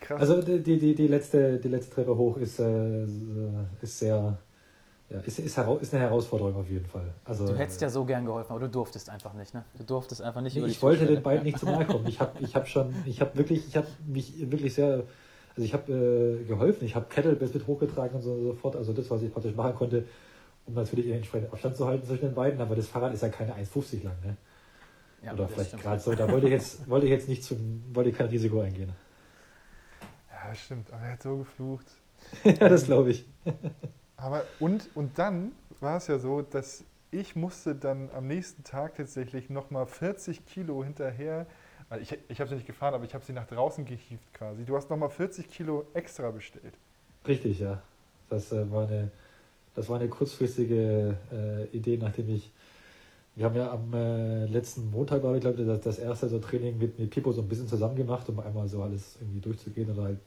Speaker 4: Krass. Also die, die, die, letzte, die letzte Treppe hoch ist, äh, ist sehr, ja, ist, ist, ist, eine Herausforderung auf jeden Fall. Also,
Speaker 2: du hättest ja so gern geholfen, aber du durftest einfach nicht, ne? Du durftest einfach nicht.
Speaker 4: Nee, ich wollte den beiden nicht zu nahe kommen. Ich habe ich hab schon, ich habe wirklich, ich habe mich wirklich sehr also ich habe äh, geholfen, ich habe Kettlebells mit hochgetragen und so, so fort. Also das, was ich praktisch machen konnte, um natürlich entsprechend Abstand zu halten zwischen den beiden. Aber das Fahrrad ist ja keine 1,50 lang, ne? Ja, Oder vielleicht gerade so. Da wollte ich jetzt, wollte ich jetzt nicht zum, wollte ich kein Risiko eingehen.
Speaker 1: Ja, stimmt. Aber er hat so geflucht.
Speaker 4: ja, das glaube ich.
Speaker 1: aber und, und dann war es ja so, dass ich musste dann am nächsten Tag tatsächlich nochmal 40 Kilo hinterher ich, ich habe sie nicht gefahren, aber ich habe sie nach draußen gehievt quasi. Du hast nochmal 40 Kilo extra bestellt.
Speaker 4: Richtig, ja. Das, äh, war, eine, das war eine kurzfristige äh, Idee, nachdem ich. Wir haben ja am äh, letzten Montag, war ich glaube, das, das erste so Training mit, mit Pipo so ein bisschen zusammen gemacht, um einmal so alles irgendwie durchzugehen oder halt,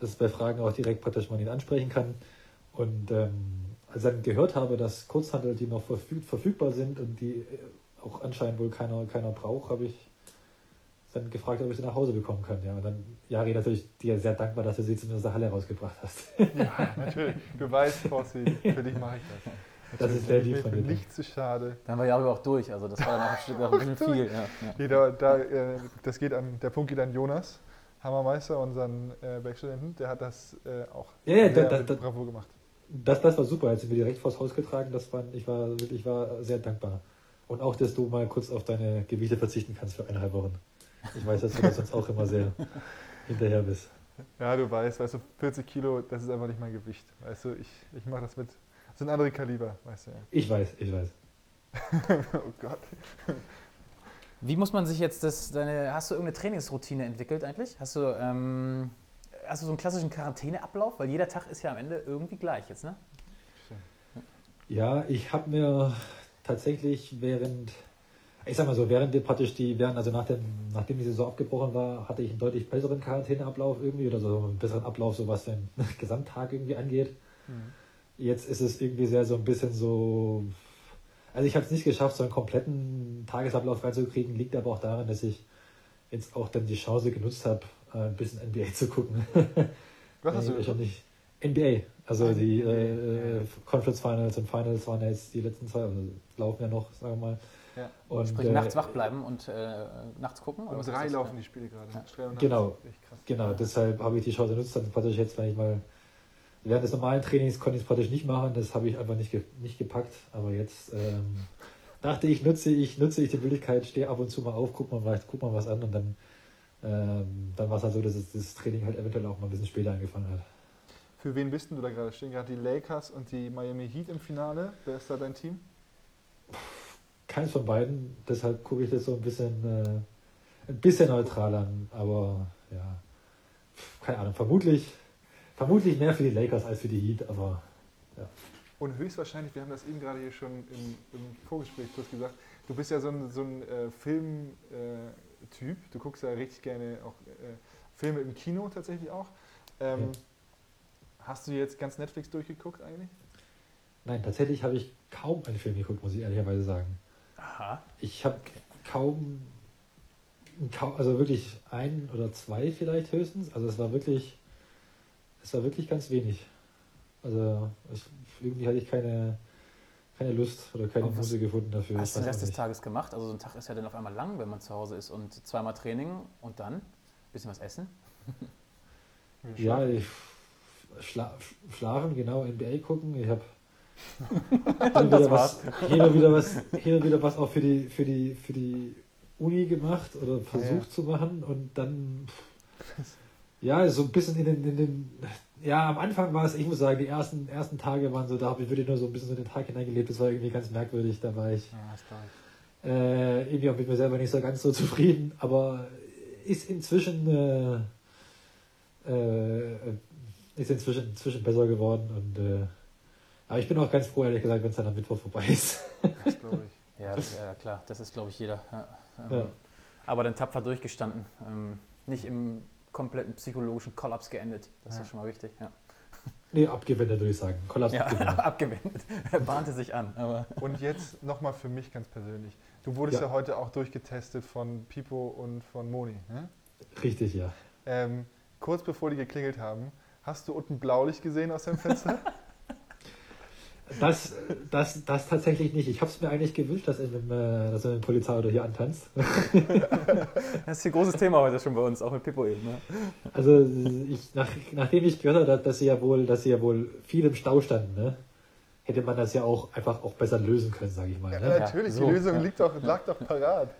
Speaker 4: dass bei Fragen auch direkt praktisch man ihn ansprechen kann. Und ähm, als ich dann gehört habe, dass Kurzhandel, die noch verfüg verfügbar sind und die äh, auch anscheinend wohl keiner, keiner braucht, habe ich dann gefragt, ob ich sie nach Hause bekommen kann. Ja, und dann, Jari, natürlich dir sehr dankbar, dass du sie zumindest aus der Halle rausgebracht hast.
Speaker 1: Ja, natürlich. Du weißt, Fossi, für dich mache ich das.
Speaker 4: Das ist sehr lieb von dir.
Speaker 1: Nicht zu schade.
Speaker 2: Dann war Jari auch durch, also das war dann auch ein Stück ein bisschen viel. Ja,
Speaker 1: ja. Jeder, da, äh, das geht an, der Punkt geht an Jonas, Hammermeister, unseren äh, Werkstudenten, der hat das äh, auch
Speaker 4: ja, ja, da, da, Bravo gemacht. Das, das war super, als sie mir direkt vors Haus getragen, das war, ich war wirklich war sehr dankbar. Und auch, dass du mal kurz auf deine Gewichte verzichten kannst für eineinhalb Wochen. Ich weiß, dass du das sonst auch immer sehr hinterher bist.
Speaker 1: Ja, du weißt, weißt du, 40 Kilo, das ist einfach nicht mein Gewicht. Weißt du, ich, ich mache das mit, das sind andere Kaliber, weißt du ja.
Speaker 4: Ich weiß, ich weiß.
Speaker 1: oh Gott.
Speaker 2: Wie muss man sich jetzt das, deine, hast du irgendeine Trainingsroutine entwickelt eigentlich? Hast du, ähm, hast du so einen klassischen Quarantäneablauf? Weil jeder Tag ist ja am Ende irgendwie gleich jetzt, ne?
Speaker 4: Ja, ich habe mir tatsächlich während ich sag mal so, während wir praktisch die, während, also nach dem, nachdem die Saison abgebrochen war, hatte ich einen deutlich besseren Quarantäneablauf irgendwie oder so einen besseren Ablauf, so was den Gesamttag irgendwie angeht. Mhm. Jetzt ist es irgendwie sehr so ein bisschen so, also ich habe es nicht geschafft, so einen kompletten Tagesablauf reinzukriegen, liegt aber auch daran, dass ich jetzt auch dann die Chance genutzt habe, äh, ein bisschen NBA zu gucken.
Speaker 1: Was hast du
Speaker 4: ich nicht NBA, also die äh, Conference Finals und Finals waren ja jetzt die letzten zwei, also laufen ja noch, sagen wir mal.
Speaker 2: Ja. Und, Sprich, äh, nachts wach bleiben und äh, nachts gucken?
Speaker 1: Um drei laufen die Spiele gerade. Ja.
Speaker 4: Genau, genau. Deshalb habe ich die Chance genutzt, dann praktisch jetzt, wenn ich mal während des normalen Trainings konnte ich es praktisch nicht machen, das habe ich einfach nicht, ge nicht gepackt. Aber jetzt ähm, dachte ich, nutze ich, nutze ich die Möglichkeit, stehe ab und zu mal auf, guck mal, guck mal was an und dann, ähm, dann war es halt so, dass es, das Training halt eventuell auch mal ein bisschen später angefangen hat.
Speaker 1: Für wen bist du da gerade? Stehen gerade die Lakers und die Miami Heat im Finale. Wer ist da dein Team?
Speaker 4: Keins von beiden. Deshalb gucke ich das so ein bisschen, äh, ein bisschen neutral an. Aber ja, keine Ahnung. Vermutlich, vermutlich mehr für die Lakers als für die Heat. Aber ja.
Speaker 1: Und höchstwahrscheinlich, wir haben das eben gerade hier schon im, im Vorgespräch kurz gesagt, du bist ja so ein, so ein äh, Filmtyp. Äh, du guckst ja richtig gerne auch äh, Filme im Kino tatsächlich auch. Ähm, ja. Hast du jetzt ganz Netflix durchgeguckt eigentlich?
Speaker 4: Nein, tatsächlich habe ich kaum einen Film geguckt, muss ich ehrlicherweise sagen.
Speaker 2: Aha.
Speaker 4: Ich habe kaum, kaum, also wirklich ein oder zwei vielleicht höchstens. Also es war wirklich, es war wirklich ganz wenig. Also ich, irgendwie hatte ich keine, keine Lust oder keine Muße gefunden dafür.
Speaker 2: Hast du den Rest des. Tages gemacht? Also so ein Tag ist ja dann auf einmal lang, wenn man zu Hause ist und zweimal Training und dann ein bisschen was essen.
Speaker 4: Ja, ich schla schlafen, genau, NBA gucken. Ich habe
Speaker 2: Und das war's.
Speaker 4: hin und wieder was, hin und wieder was auch für die, für die, für die Uni gemacht oder versucht
Speaker 1: Ja.
Speaker 4: zu machen und dann ja, so ein bisschen in den, in den ja, am Anfang war es, ich muss sagen, die ersten, ersten Tage waren so, da habe ich wirklich nur so ein bisschen so in den Tag hineingelebt, das war irgendwie ganz merkwürdig, da war ich
Speaker 2: Ja,
Speaker 4: äh, irgendwie auch mit mir selber nicht so ganz so zufrieden, aber ist inzwischen äh, äh, ist inzwischen, inzwischen besser geworden und äh, aber ich bin auch ganz froh, ehrlich gesagt, wenn es dann am Mittwoch vorbei ist.
Speaker 1: Das glaube ich.
Speaker 2: Ja, das, ja, klar, das ist, glaube ich, jeder. Ja, ähm,
Speaker 4: Ja.
Speaker 2: Aber dann tapfer durchgestanden. Ähm, nicht im kompletten psychologischen Kollaps geendet. Das
Speaker 1: Ja.
Speaker 2: ist schon mal wichtig. Ja,
Speaker 4: nee, abgewendet würde ich sagen. Kollaps
Speaker 2: ja
Speaker 4: abgewendet.
Speaker 2: abgewendet. Er bahnte sich an. Aber
Speaker 1: Und jetzt nochmal für mich ganz persönlich. Du wurdest ja,
Speaker 4: Ja.
Speaker 1: heute auch durchgetestet von Pipo und von Moni. Ne?
Speaker 4: Richtig, ja.
Speaker 1: Ähm, kurz bevor die geklingelt haben, hast du unten Blaulicht gesehen aus dem Fenster?
Speaker 4: Das, das, das tatsächlich nicht. Ich habe es mir eigentlich gewünscht, dass, in einem, äh, dass ein Polizeiauto hier antanzt.
Speaker 2: das ist ein großes Thema heute schon bei uns, auch mit Pippo eben. Ne?
Speaker 4: Also ich, nach, nachdem ich gehört habe, dass sie ja wohl, dass sie ja wohl viel im Stau standen, ne, hätte man das ja auch einfach auch besser lösen können, sage ich mal.
Speaker 1: ja,
Speaker 4: Ne?
Speaker 1: natürlich,
Speaker 2: so,
Speaker 1: die Lösung
Speaker 2: ja.
Speaker 1: liegt doch, lag doch parat.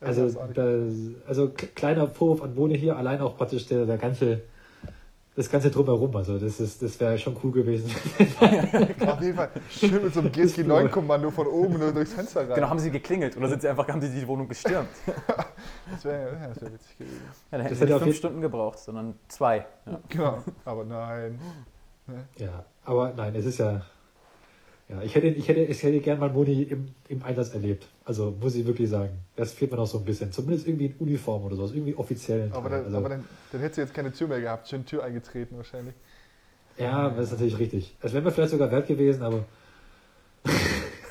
Speaker 4: Also,
Speaker 1: Das
Speaker 4: also kleiner Vorwurf an Mone hier, allein auch praktisch der, der ganze, das ganze drumherum. Also das ist, das wäre schon cool gewesen.
Speaker 1: Auf jeden Fall schön mit so einem GSG-9-Kommando von oben nur durchs Fenster rein.
Speaker 2: Genau, haben sie geklingelt oder sind sie einfach, haben sie die Wohnung gestürmt?
Speaker 1: Das wäre ja, das wär witzig gewesen.
Speaker 2: Ja, dann hätten
Speaker 4: Das
Speaker 2: sie
Speaker 4: hätte
Speaker 2: nicht fünf Stunden gebraucht, sondern zwei. Ja.
Speaker 1: Genau, aber nein.
Speaker 4: ja, aber nein, es ist ja, ja, ich hätte, ich hätte, ich hätte gern mal Moni im, im Einsatz erlebt. Also muss ich wirklich sagen, das fehlt mir noch so ein bisschen. Zumindest irgendwie in Uniform oder sowas, irgendwie offiziell.
Speaker 1: Aber, dann,
Speaker 4: also,
Speaker 1: aber dann, dann hättest du jetzt keine Tür mehr gehabt, schön Tür eingetreten wahrscheinlich.
Speaker 4: ja, das ist natürlich richtig. Es wäre mir vielleicht sogar wert gewesen, aber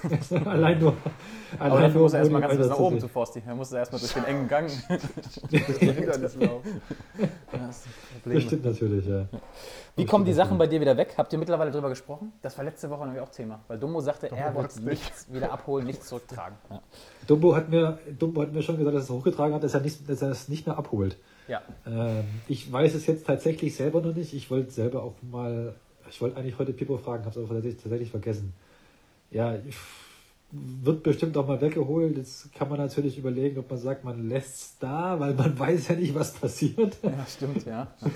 Speaker 4: allein nur,
Speaker 2: Aber
Speaker 4: allein
Speaker 2: dafür
Speaker 4: nur
Speaker 2: muss er erstmal ganz bis nach oben
Speaker 4: zu
Speaker 2: Forsti. Er musste erstmal durch den engen Gang.
Speaker 1: Durch die Hindernislauf.
Speaker 2: Das ist ein
Speaker 4: Das
Speaker 2: Problem.
Speaker 4: stimmt natürlich, ja.
Speaker 2: Wie
Speaker 4: Das
Speaker 2: kommen die Sachen bei dir wieder weg? Habt ihr mittlerweile darüber gesprochen? Das war letzte Woche nämlich auch Thema. Weil Dumbo sagte,
Speaker 1: Dumbo
Speaker 2: er wird
Speaker 1: wollt's nicht.
Speaker 2: nichts wieder abholen, nichts zurücktragen. Ja.
Speaker 4: Dumbo hat mir, Dumbo hat mir schon gesagt, dass er es hochgetragen hat, dass er, nicht, dass er es nicht mehr abholt.
Speaker 2: ja.
Speaker 4: Ähm, ich weiß es jetzt tatsächlich selber noch nicht. Ich wollte selber auch mal, ich wollte eigentlich heute Pippo fragen, habe es aber tatsächlich, tatsächlich vergessen. Ja, ich- wird bestimmt auch mal weggeholt. Jetzt kann man natürlich überlegen, ob man sagt, man lässt es da, weil man weiß ja nicht, was passiert.
Speaker 2: ja, stimmt, ja. ja.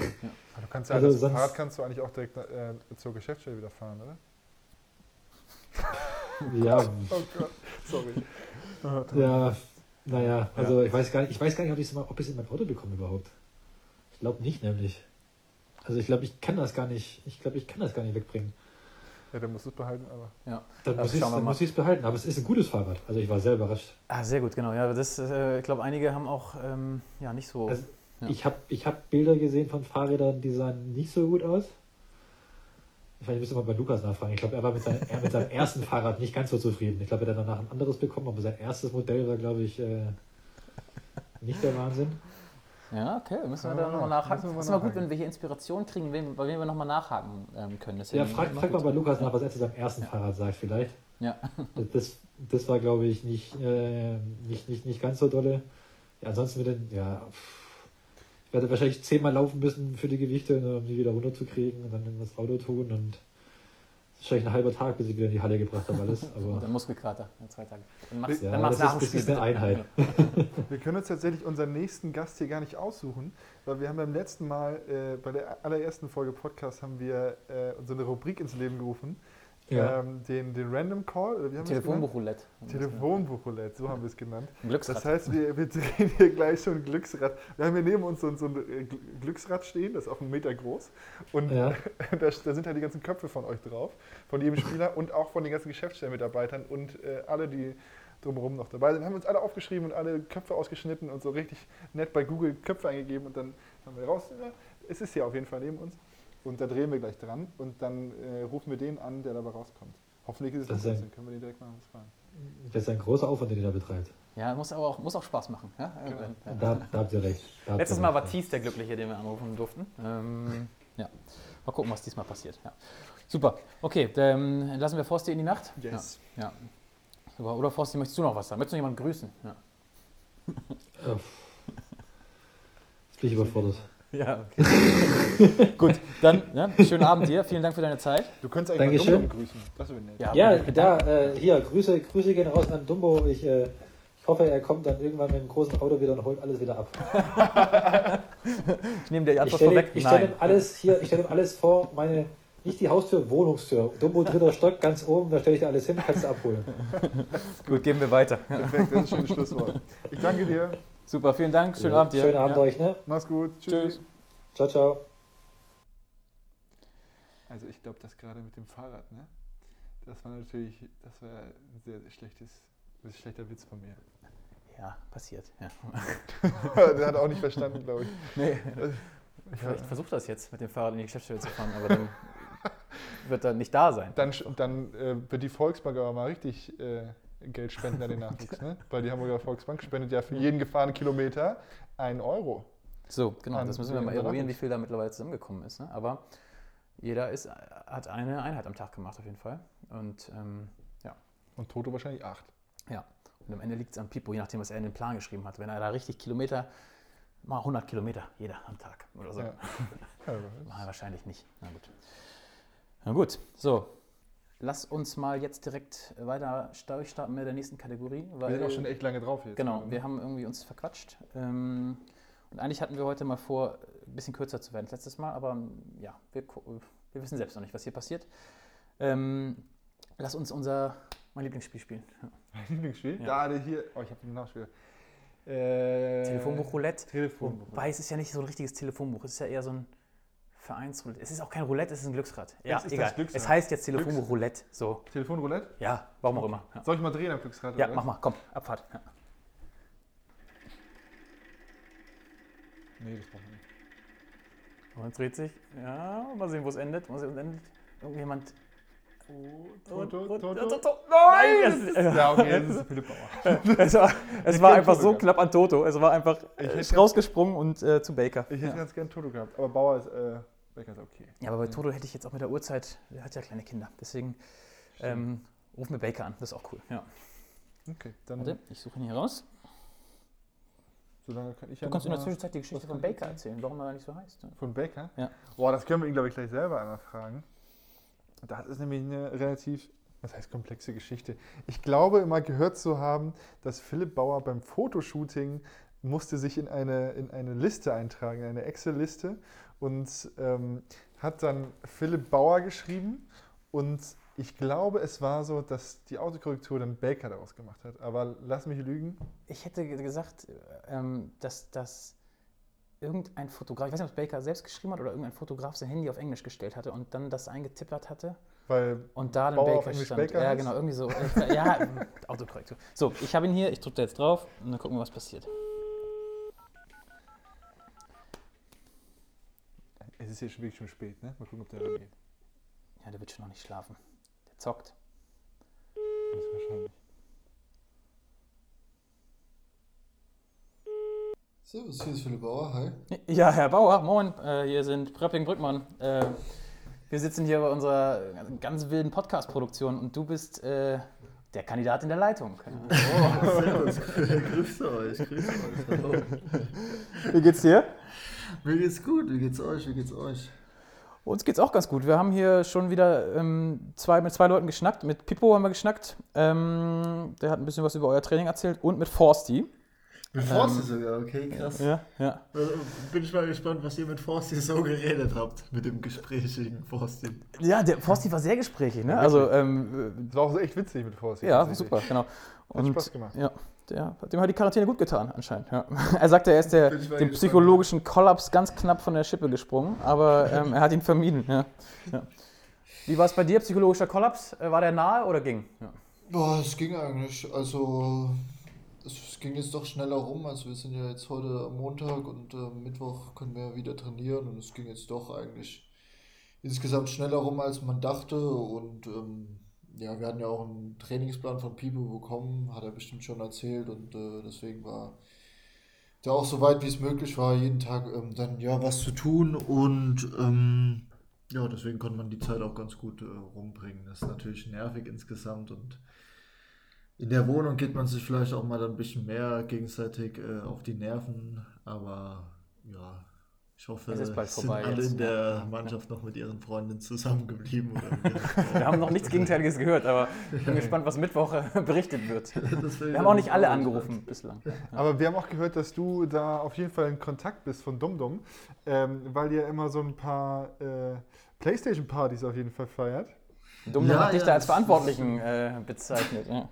Speaker 1: Du kannst ja
Speaker 4: Also
Speaker 1: das Fahrrad kannst du eigentlich auch direkt äh, zur Geschäftsstelle wieder fahren, oder?
Speaker 4: Ja,
Speaker 1: Oh Gott, sorry.
Speaker 4: ja, naja, also ich weiß gar nicht, ich weiß gar nicht, ob ich es mal- ob ich es in mein Auto bekomme überhaupt. Ich glaube nicht, nämlich. Also ich glaube, ich kann das gar nicht, ich glaube, ich kann das gar nicht wegbringen.
Speaker 1: Ja, dann musst du es behalten, aber.
Speaker 2: ja.
Speaker 4: Dann
Speaker 2: Also
Speaker 4: muss ich
Speaker 2: wir
Speaker 4: es behalten. Aber es ist ein gutes Fahrrad. Also ich war sehr überrascht.
Speaker 2: Ah, sehr gut, genau. Ja, das, äh, ich glaube, einige haben auch ähm, ja, nicht so.
Speaker 4: Also,
Speaker 2: Ja.
Speaker 4: Ich habe ich hab Bilder gesehen von Fahrrädern, die sahen nicht so gut aus. Vielleicht müsste man bei Lukas nachfragen. Ich glaube, er war mit, seinem- er mit seinem ersten Fahrrad nicht ganz so zufrieden. Ich glaube, er hat danach ein anderes bekommen, aber sein erstes Modell war, glaube ich, äh, nicht der Wahnsinn.
Speaker 2: Ja, okay, müssen wir
Speaker 1: Ja,
Speaker 2: da nochmal nachhaken. Das ist mal gut, wenn wir hier Inspiration kriegen, wen, bei wem wir nochmal nachhaken ähm, können. Das
Speaker 4: Ja,
Speaker 2: immer-
Speaker 4: frag,
Speaker 2: immer
Speaker 4: frag mal bei Lukas nach, was er zu seinem ersten Fahrrad sagt, vielleicht.
Speaker 2: Ja.
Speaker 4: Das, das war, glaube ich, nicht, äh, nicht, nicht, nicht ganz so dolle. Ja, ansonsten mit den, ja, pff, ich werde wahrscheinlich zehnmal laufen müssen für die Gewichte, ne, um die wieder runterzukriegen und dann das Auto tun und wahrscheinlich ein halber Tag, bis ich wieder in die Halle gebracht habe, alles.
Speaker 2: Und
Speaker 4: Aber
Speaker 2: dann Muskelkater, ja, zwei Tage. Dann mach's,
Speaker 4: Ja,
Speaker 2: dann mach's
Speaker 4: das
Speaker 2: nach
Speaker 4: ist-
Speaker 2: dem
Speaker 4: das
Speaker 2: Spiel.
Speaker 4: eine. Einheit.
Speaker 1: Wir können uns tatsächlich unseren nächsten Gast hier gar nicht aussuchen, weil wir haben beim letzten Mal, äh, bei der allerersten Folge Podcast, haben wir äh, so eine Rubrik ins Leben gerufen.
Speaker 4: Ja.
Speaker 1: Ähm, den, den Random Call, haben?
Speaker 2: Telefonbuchroulette.
Speaker 1: Telefonbuchroulette, so haben wir es genannt.
Speaker 2: Glücksrad.
Speaker 1: Das heißt, wir, wir drehen hier gleich so ein Glücksrad. Wir haben hier neben uns so, ein- so ein äh, Gl- Glücksrad stehen, das ist auch einen Meter groß. Und
Speaker 4: Ja.
Speaker 1: da, da sind halt die ganzen Köpfe von euch drauf, von jedem Spieler und auch von den ganzen Geschäftsstellenmitarbeitern und äh, alle, die drumherum noch dabei sind. Haben wir uns alle aufgeschrieben und alle Köpfe ausgeschnitten und so richtig nett bei Google Köpfe eingegeben und dann haben wir raus. Es ist hier auf jeden Fall neben uns. Und da drehen wir gleich dran und dann äh, rufen wir den an, der dabei rauskommt. Hoffentlich ist es
Speaker 4: Das
Speaker 1: das dann können wir den direkt mal fragen.
Speaker 4: Das ist ein großer Aufwand, den ihr da betreibt.
Speaker 2: Ja, muss aber auch, muss auch Spaß machen. Ja? Ja.
Speaker 4: Da, da habt ihr recht. Habt
Speaker 2: Letztes
Speaker 4: ihr
Speaker 2: Mal
Speaker 4: recht,
Speaker 2: war. Thies der Glückliche, den wir anrufen durften. Ähm, ja. Mal gucken, was diesmal passiert. Ja. Super. Okay, dann lassen wir Forsti in die Nacht.
Speaker 1: Yes.
Speaker 2: Ja. ja. Super. Oder Forsti, möchtest du noch was sagen? Möchtest du noch jemanden grüßen? Ja.
Speaker 4: Ja. Jetzt bin ich überfordert.
Speaker 2: Ja, okay. Gut, dann ja, schönen Abend dir. Vielen Dank für deine Zeit.
Speaker 1: Du könntest eigentlich
Speaker 4: Dankeschön.
Speaker 1: Dumbo grüßen. Das wäre nett.
Speaker 2: Ja,
Speaker 4: Ja,
Speaker 2: ich
Speaker 4: da, äh, hier, Grüße, Grüße gehen raus an Dumbo. Ich, äh, ich hoffe, er kommt dann irgendwann mit einem großen Auto wieder und holt alles wieder ab.
Speaker 2: Ich nehme dir die
Speaker 4: Ich
Speaker 2: Antwort
Speaker 4: stelle
Speaker 2: vorweg.
Speaker 4: ich stell ihm
Speaker 2: Nein.
Speaker 4: alles hier, ich stelle ihm alles vor, meine, nicht die Haustür, Wohnungstür. Dumbo dritter Stock, ganz oben, da stelle ich dir alles hin, kannst du abholen.
Speaker 2: Gut, geben wir weiter.
Speaker 1: Perfekt, das ist ein schönes Schlusswort. Ich danke dir.
Speaker 2: Super, vielen Dank. Schönen
Speaker 4: Ja,
Speaker 2: Abend dir.
Speaker 4: Schönen Abend
Speaker 2: Ja.
Speaker 4: euch, ne?
Speaker 1: Mach's gut.
Speaker 2: Tschüss.
Speaker 4: Ciao, ciao.
Speaker 1: Also ich glaube, das gerade mit dem Fahrrad, ne? Das war natürlich, das war ein sehr, sehr schlechtes, ein schlechter Witz von mir.
Speaker 2: Ja, passiert. Ja.
Speaker 1: Der hat auch nicht verstanden, glaube ich.
Speaker 2: Nee.
Speaker 1: Ich
Speaker 2: Vielleicht versuch das jetzt mit dem Fahrrad in die Geschäftsstelle zu fahren, aber dann wird er nicht da sein.
Speaker 1: Dann, dann äh, wird die Volksbank aber mal richtig äh, Geld spenden an den Nachwuchs, ne? Weil die Hamburger Volksbank spendet ja für jeden gefahrenen Kilometer einen Euro.
Speaker 2: So, genau, das müssen wir mal eruieren, wie viel da mittlerweile zusammengekommen ist. Ne? Aber jeder ist, hat eine Einheit am Tag gemacht auf jeden Fall. Und ähm,
Speaker 1: Und Toto wahrscheinlich acht.
Speaker 2: ja, und am Ende liegt es an Pipo, je nachdem, was er in den Plan geschrieben hat. Wenn er da richtig Kilometer, mal 100 Kilometer jeder am Tag oder so.
Speaker 1: Ja. Ja,
Speaker 2: wahrscheinlich nicht. Na gut. Na gut, so. Lass uns mal jetzt direkt weiter durchstarten mit der nächsten Kategorie.
Speaker 1: wir sind auch schon echt lange drauf jetzt.
Speaker 2: Genau,
Speaker 1: ne?
Speaker 2: wir haben irgendwie uns verquatscht. Ähm, und eigentlich hatten wir heute mal vor, ein bisschen kürzer zu werden als letztes Mal, aber ja, wir, wir wissen selbst noch nicht, was hier passiert. Ähm, lass uns unser, mein Lieblingsspiel spielen.
Speaker 1: Mein Lieblingsspiel?
Speaker 2: Ja.
Speaker 1: Ja, hier. Oh, ich habe den Nachspiel. Äh,
Speaker 2: Telefonbuch Roulette.
Speaker 1: Telefonbuch.
Speaker 2: Wobei es ist ja nicht so ein richtiges Telefonbuch, es ist ja eher so ein Vereinsroulette. Es ist auch kein Roulette, es ist ein Glücksrad. Ja,
Speaker 1: ist das
Speaker 2: egal. Es heißt jetzt Telefonbuch Roulette. So,
Speaker 1: Telefonroulette?
Speaker 2: ja, warum auch immer. Ja,
Speaker 1: Soll ich mal drehen am Glücksrad?
Speaker 2: ja mach mal, komm, Abfahrt. Ja.
Speaker 1: Nee, das brauchen wir nicht.
Speaker 2: Und dreht sich. Ja, mal sehen, wo es endet. Mal sehen, wo es endet. Irgendjemand.
Speaker 1: Toto.
Speaker 2: Ja, Toto. Nein!
Speaker 1: Es- Ja, okay, das ist Philipp Bauer.
Speaker 2: Es war, es war einfach so knapp an Toto. Es war einfach äh, rausgesprungen und äh, zu Baker.
Speaker 1: Ich hätte
Speaker 2: ja.
Speaker 1: ganz gern Toto gehabt, aber Bauer ist, äh, Becker ist okay.
Speaker 2: ja, aber bei Toto hätte ich jetzt auch mit der Uhrzeit, der hat ja kleine Kinder. Deswegen ähm, rufen wir Baker an. Das ist auch cool. Ja.
Speaker 1: Okay, dann
Speaker 2: Warte, ich suche ihn hier raus.
Speaker 1: solange kann ich ja
Speaker 2: Du kannst in der Zwischenzeit die Geschichte von Baker erzählen, warum er nicht so heißt.
Speaker 1: Von Baker?
Speaker 2: Ja.
Speaker 1: Boah, das können wir ihn, glaube ich, gleich selber einmal fragen. Das ist nämlich eine relativ, was heißt komplexe Geschichte. Ich glaube, immer gehört zu haben, dass Philipp Bauer beim Fotoshooting musste sich in eine, in eine Liste eintragen, in eine Excel-Liste und ähm, hat dann Philipp Bauer geschrieben und ich glaube, es war so, dass die Autokorrektur dann Baker daraus gemacht hat. Aber lass mich lügen.
Speaker 2: Ich hätte ge- gesagt, ähm, dass das irgendein Fotograf, ich weiß nicht, ob Baker selbst geschrieben hat oder irgendein Fotograf sein Handy auf Englisch gestellt hatte und dann das eingetippert hatte
Speaker 1: Weil
Speaker 2: und da dann
Speaker 1: Bauer
Speaker 2: Baker stand.
Speaker 1: Baker
Speaker 2: ja, genau, irgendwie so. Ja, Autokorrektur. So, ich habe ihn hier, ich drücke da jetzt drauf und dann gucken wir, was passiert.
Speaker 1: Es ist jetzt schon wirklich schon spät, ne? Mal gucken, ob der rangeht.
Speaker 2: Ja, der wird schon noch nicht schlafen. Der zockt.
Speaker 1: Das ist wahrscheinlich.
Speaker 5: Servus, hier ist Philipp Bauer, hi.
Speaker 2: Ja, Herr Bauer, moin. Äh, hier sind Pröpping Brückmann. Äh, wir sitzen hier bei unserer ganz wilden Podcast-Produktion und du bist äh, der Kandidat in der Leitung.
Speaker 5: Oh, servus, grüße euch, grüße euch, hallo.
Speaker 2: Wie geht's dir?
Speaker 5: Mir geht's gut, wie geht's euch, wie geht's euch?
Speaker 2: Uns geht's auch ganz gut. Wir haben hier schon wieder ähm, zwei, mit zwei Leuten geschnackt. Mit Pippo haben wir geschnackt. Ähm, der hat ein bisschen was über euer Training erzählt. Und mit Forsti.
Speaker 5: Mit Forsti sogar, okay, krass.
Speaker 2: Ja, ja.
Speaker 5: Also, Bin ich mal gespannt, was ihr mit Forsti so geredet habt, mit dem gesprächigen Forsti.
Speaker 2: Ja, der Forsti war sehr gesprächig. Ne? Also, ähm,
Speaker 1: Das war auch so echt witzig mit Forst.
Speaker 2: ja, super, genau.
Speaker 1: Hat Spaß gemacht.
Speaker 2: Ja, der, dem hat die Quarantäne gut getan, anscheinend. Ja. Er sagte, er ist der, dem psychologischen Kollaps ganz knapp von der Schippe gesprungen, aber ähm, er hat ihn vermieden. Ja. Ja. Wie war es bei dir, psychologischer Kollaps? Äh, War der nahe oder ging? Ja.
Speaker 5: Boah, es ging eigentlich, also es ging jetzt doch schneller rum, also wir sind ja jetzt heute am Montag und äh, Mittwoch können wir wieder trainieren und es ging jetzt doch eigentlich insgesamt schneller rum, als man dachte und ähm, ja, wir hatten ja auch einen Trainingsplan von Pipo bekommen, hat er bestimmt schon erzählt und äh, deswegen war da auch so weit wie es möglich war, jeden Tag ähm, dann ja was zu tun und ähm, ja, deswegen konnte man die Zeit auch ganz gut äh, rumbringen. Das ist natürlich nervig insgesamt und in der Wohnung geht man sich vielleicht auch mal ein bisschen mehr gegenseitig äh, auf die Nerven, aber ja, ich hoffe,
Speaker 2: Es ist bald
Speaker 5: sind
Speaker 2: vorbei
Speaker 5: alle
Speaker 2: jetzt.
Speaker 5: in der. Mannschaft noch mit ihren Freundinnen zusammengeblieben.
Speaker 2: Wir haben noch nichts Gegenteiliges gehört, aber ich bin gespannt, was Mittwoch äh, berichtet wird. Wir haben auch nicht alle angerufen bislang.
Speaker 1: Aber wir haben auch gehört, dass du da auf jeden Fall in Kontakt bist von DumDum, ähm, weil ihr immer so ein paar äh, Playstation-Partys auf jeden Fall feiert.
Speaker 2: Dumm
Speaker 5: Ja,
Speaker 2: hat dich
Speaker 5: ja,
Speaker 2: da als Verantwortlichen äh, bezeichnet. Ja.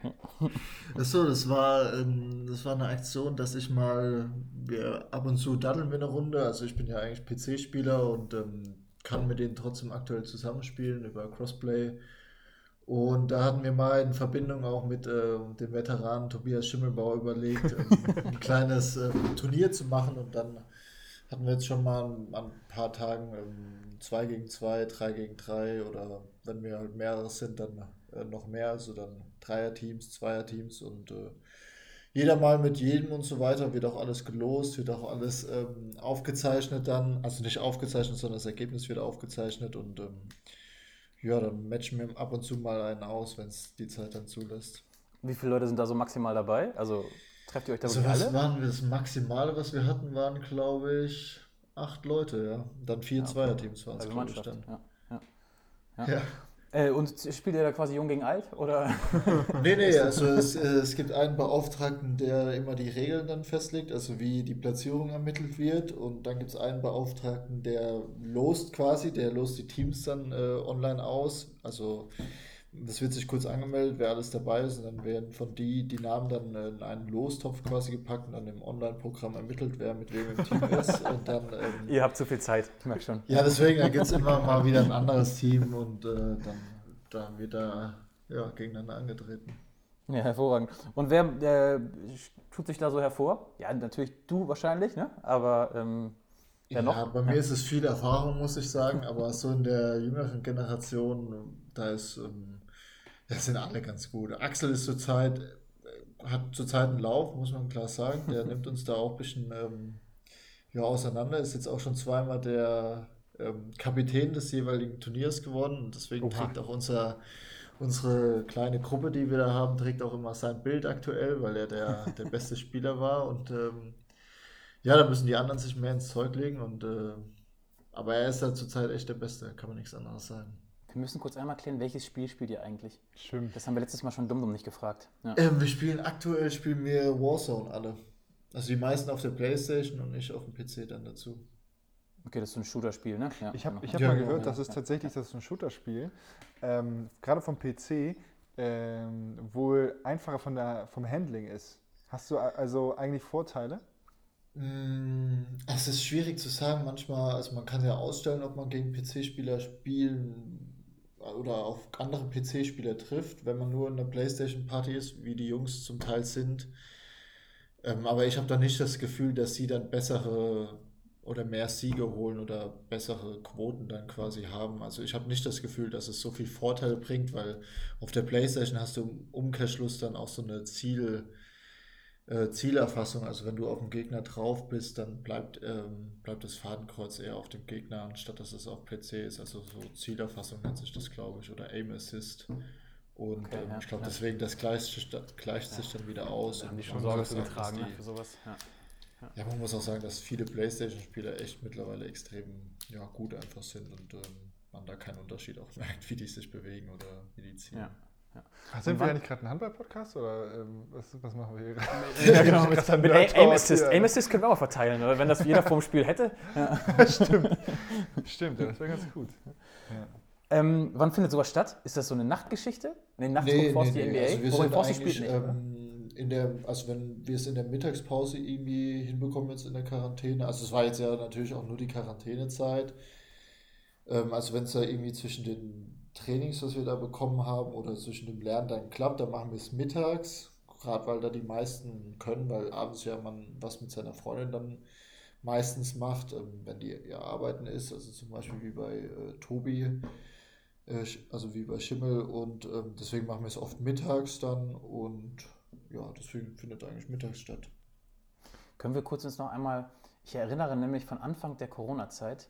Speaker 5: Achso, das war, ähm, das war eine Aktion, dass ich mal, wir ab und zu daddeln wir eine Runde, also ich bin ja eigentlich PC-Spieler und ähm, kann mit denen trotzdem aktuell zusammenspielen über Crossplay. Und da hatten wir mal in Verbindung auch mit äh, dem Veteranen Tobias Schimmelbauer überlegt, ähm, ein kleines ähm, Turnier zu machen und dann hatten wir jetzt schon mal an, an ein paar Tagen 2 gegen 2, 3 gegen 3 oder wenn wir halt mehrere sind, dann äh, noch mehr, also dann Dreierteams, Zweierteams und äh, jeder mal mit jedem und so weiter, wird auch alles gelost, wird auch alles ähm, aufgezeichnet dann, also nicht aufgezeichnet, sondern das Ergebnis wird aufgezeichnet und ähm, ja, dann matchen wir ab und zu mal einen aus, wenn es die Zeit dann zulässt.
Speaker 2: Wie viele Leute sind da so maximal dabei? Also trefft ihr euch da
Speaker 5: Also was
Speaker 2: alle?
Speaker 5: waren wir? Das Maximale, was wir hatten, waren glaube ich acht Leute, ja. Dann vier
Speaker 2: Ja, okay.
Speaker 5: Zweierteams waren es,
Speaker 2: Also
Speaker 5: glaube ich, dann.
Speaker 2: Ja. Ja.
Speaker 5: Ja.
Speaker 2: Äh, und spielt ihr da quasi jung gegen alt? Oder?
Speaker 5: Nee, nee, also es, äh, es gibt einen Beauftragten, der immer die Regeln dann festlegt, also wie die Platzierung ermittelt wird. Und dann gibt es einen Beauftragten, der lost quasi, der lost die Teams dann äh, online aus. Also das wird sich kurz angemeldet, wer alles dabei ist. Und dann werden von die die Namen dann in einen Lostopf quasi gepackt und dann im Online-Programm ermittelt, wer mit wem im Team ist. Und dann ähm,
Speaker 2: ihr habt zu viel Zeit, ich merke schon.
Speaker 5: Ja, deswegen, da gibt es immer mal wieder ein anderes Team und äh, dann, dann wird da ja, gegeneinander angetreten.
Speaker 2: Ja, hervorragend. Und wer äh, tut sich da so hervor? Ja, natürlich du wahrscheinlich, ne? Aber ähm, wer noch?
Speaker 5: Ja, bei mir ist es viel Erfahrung, muss ich sagen, aber so in der jüngeren Generation, da ist, ähm, das sind alle ganz gut. Axel ist zurzeit, äh, hat zurzeit einen Lauf, muss man klar sagen. Der nimmt uns da auch ein bisschen ähm, ja, auseinander. Ist jetzt auch schon zweimal der ähm, Kapitän des jeweiligen Turniers geworden und deswegen
Speaker 1: Oha.
Speaker 5: trägt auch unser, unsere kleine Gruppe, die wir da haben, trägt auch immer sein Bild aktuell, weil er der, der beste Spieler war und ähm, ja, da müssen die anderen sich mehr ins Zeug legen und äh, aber er ist da zurzeit echt der Beste, kann man nichts anderes sagen.
Speaker 2: Wir müssen kurz einmal klären, welches Spiel spielt ihr eigentlich?
Speaker 1: Stimmt.
Speaker 2: Das haben wir letztes Mal schon dumm nicht gefragt. Ja.
Speaker 5: Ähm, wir spielen aktuell spielen wir Warzone alle. Also die meisten auf der Playstation und ich auf dem PC dann dazu.
Speaker 2: Okay, das ist so ein Shooter-Spiel, ne? Ja,
Speaker 1: Ich habe
Speaker 2: genau.
Speaker 1: ich hab
Speaker 5: Ja,
Speaker 1: mal
Speaker 5: genau,
Speaker 1: gehört,
Speaker 2: ja,
Speaker 1: das ist
Speaker 2: ja.
Speaker 1: tatsächlich das ist ein Shooter-Spiel, ähm, gerade vom PC, ähm, wohl einfacher von der, vom Handling ist. Hast du also eigentlich Vorteile?
Speaker 5: Mm, Es ist schwierig zu sagen, manchmal, also man kann ja ausstellen, ob man gegen PC-Spieler spielen oder auf andere PC-Spieler trifft, wenn man nur in der PlayStation-Party ist, wie die Jungs zum Teil sind. Ähm, aber ich habe da nicht das Gefühl, dass sie dann bessere oder mehr Siege holen oder bessere Quoten dann quasi haben. Also ich habe nicht das Gefühl, dass es so viel Vorteil bringt, weil auf der PlayStation hast du im Umkehrschluss dann auch so eine Ziel äh, Zielerfassung. Also wenn du auf dem Gegner drauf bist, dann bleibt, ähm, bleibt das Fadenkreuz eher auf dem Gegner, anstatt dass es auf PC ist. Also so Zielerfassung nennt sich das, glaube ich, oder Aim Assist. Und
Speaker 2: Okay,
Speaker 5: ähm,
Speaker 2: ja,
Speaker 5: ich glaube,
Speaker 2: ja.
Speaker 5: deswegen, das gleicht, gleicht sich dann wieder aus.
Speaker 2: Da haben
Speaker 5: Und
Speaker 2: die schon Sorge zu getragen,
Speaker 5: die-
Speaker 2: Für sowas. Ja.
Speaker 5: ja, man muss auch sagen, dass viele Playstation-Spieler echt mittlerweile extrem ja, gut einfach sind und ähm, man da keinen Unterschied auch merkt, wie die sich bewegen oder wie die ziehen.
Speaker 2: Ja.
Speaker 1: Sind wir eigentlich gerade ein Handball-Podcast oder ähm, was, was machen wir hier?
Speaker 2: Ja, genau.
Speaker 1: Mit
Speaker 2: Mit, Aim Assist. Aim Assist können wir auch verteilen, oder? Wenn das jeder vorm Spiel hätte. Ja.
Speaker 1: Stimmt. Stimmt, ja, das wäre ganz gut. Ja.
Speaker 2: Ähm, wann findet sowas statt? Ist das so eine Nachtgeschichte? Nee, nachts
Speaker 5: Nee,
Speaker 2: nee, die
Speaker 5: nee.
Speaker 2: NBA?
Speaker 5: Also wir
Speaker 2: Robin
Speaker 5: sind
Speaker 2: spielt nicht,
Speaker 5: ähm, in der, also wenn wir es in der Mittagspause irgendwie hinbekommen jetzt in der Quarantäne, also es war jetzt ja natürlich auch nur die Quarantänezeit, ähm, also wenn es da irgendwie zwischen den Trainings, was wir da bekommen haben, oder zwischen dem Lernen dann klappt, dann machen wir es mittags, gerade weil da die meisten können, weil abends ja man was mit seiner Freundin dann meistens macht, ähm, wenn die ja arbeiten ist, also zum Beispiel wie bei äh, Tobi. Äh, also wie bei Schimmel und ähm, deswegen machen wir es oft mittags dann und ja, deswegen findet eigentlich mittags statt.
Speaker 2: Können wir kurz uns noch einmal, ich erinnere nämlich von Anfang der Corona-Zeit,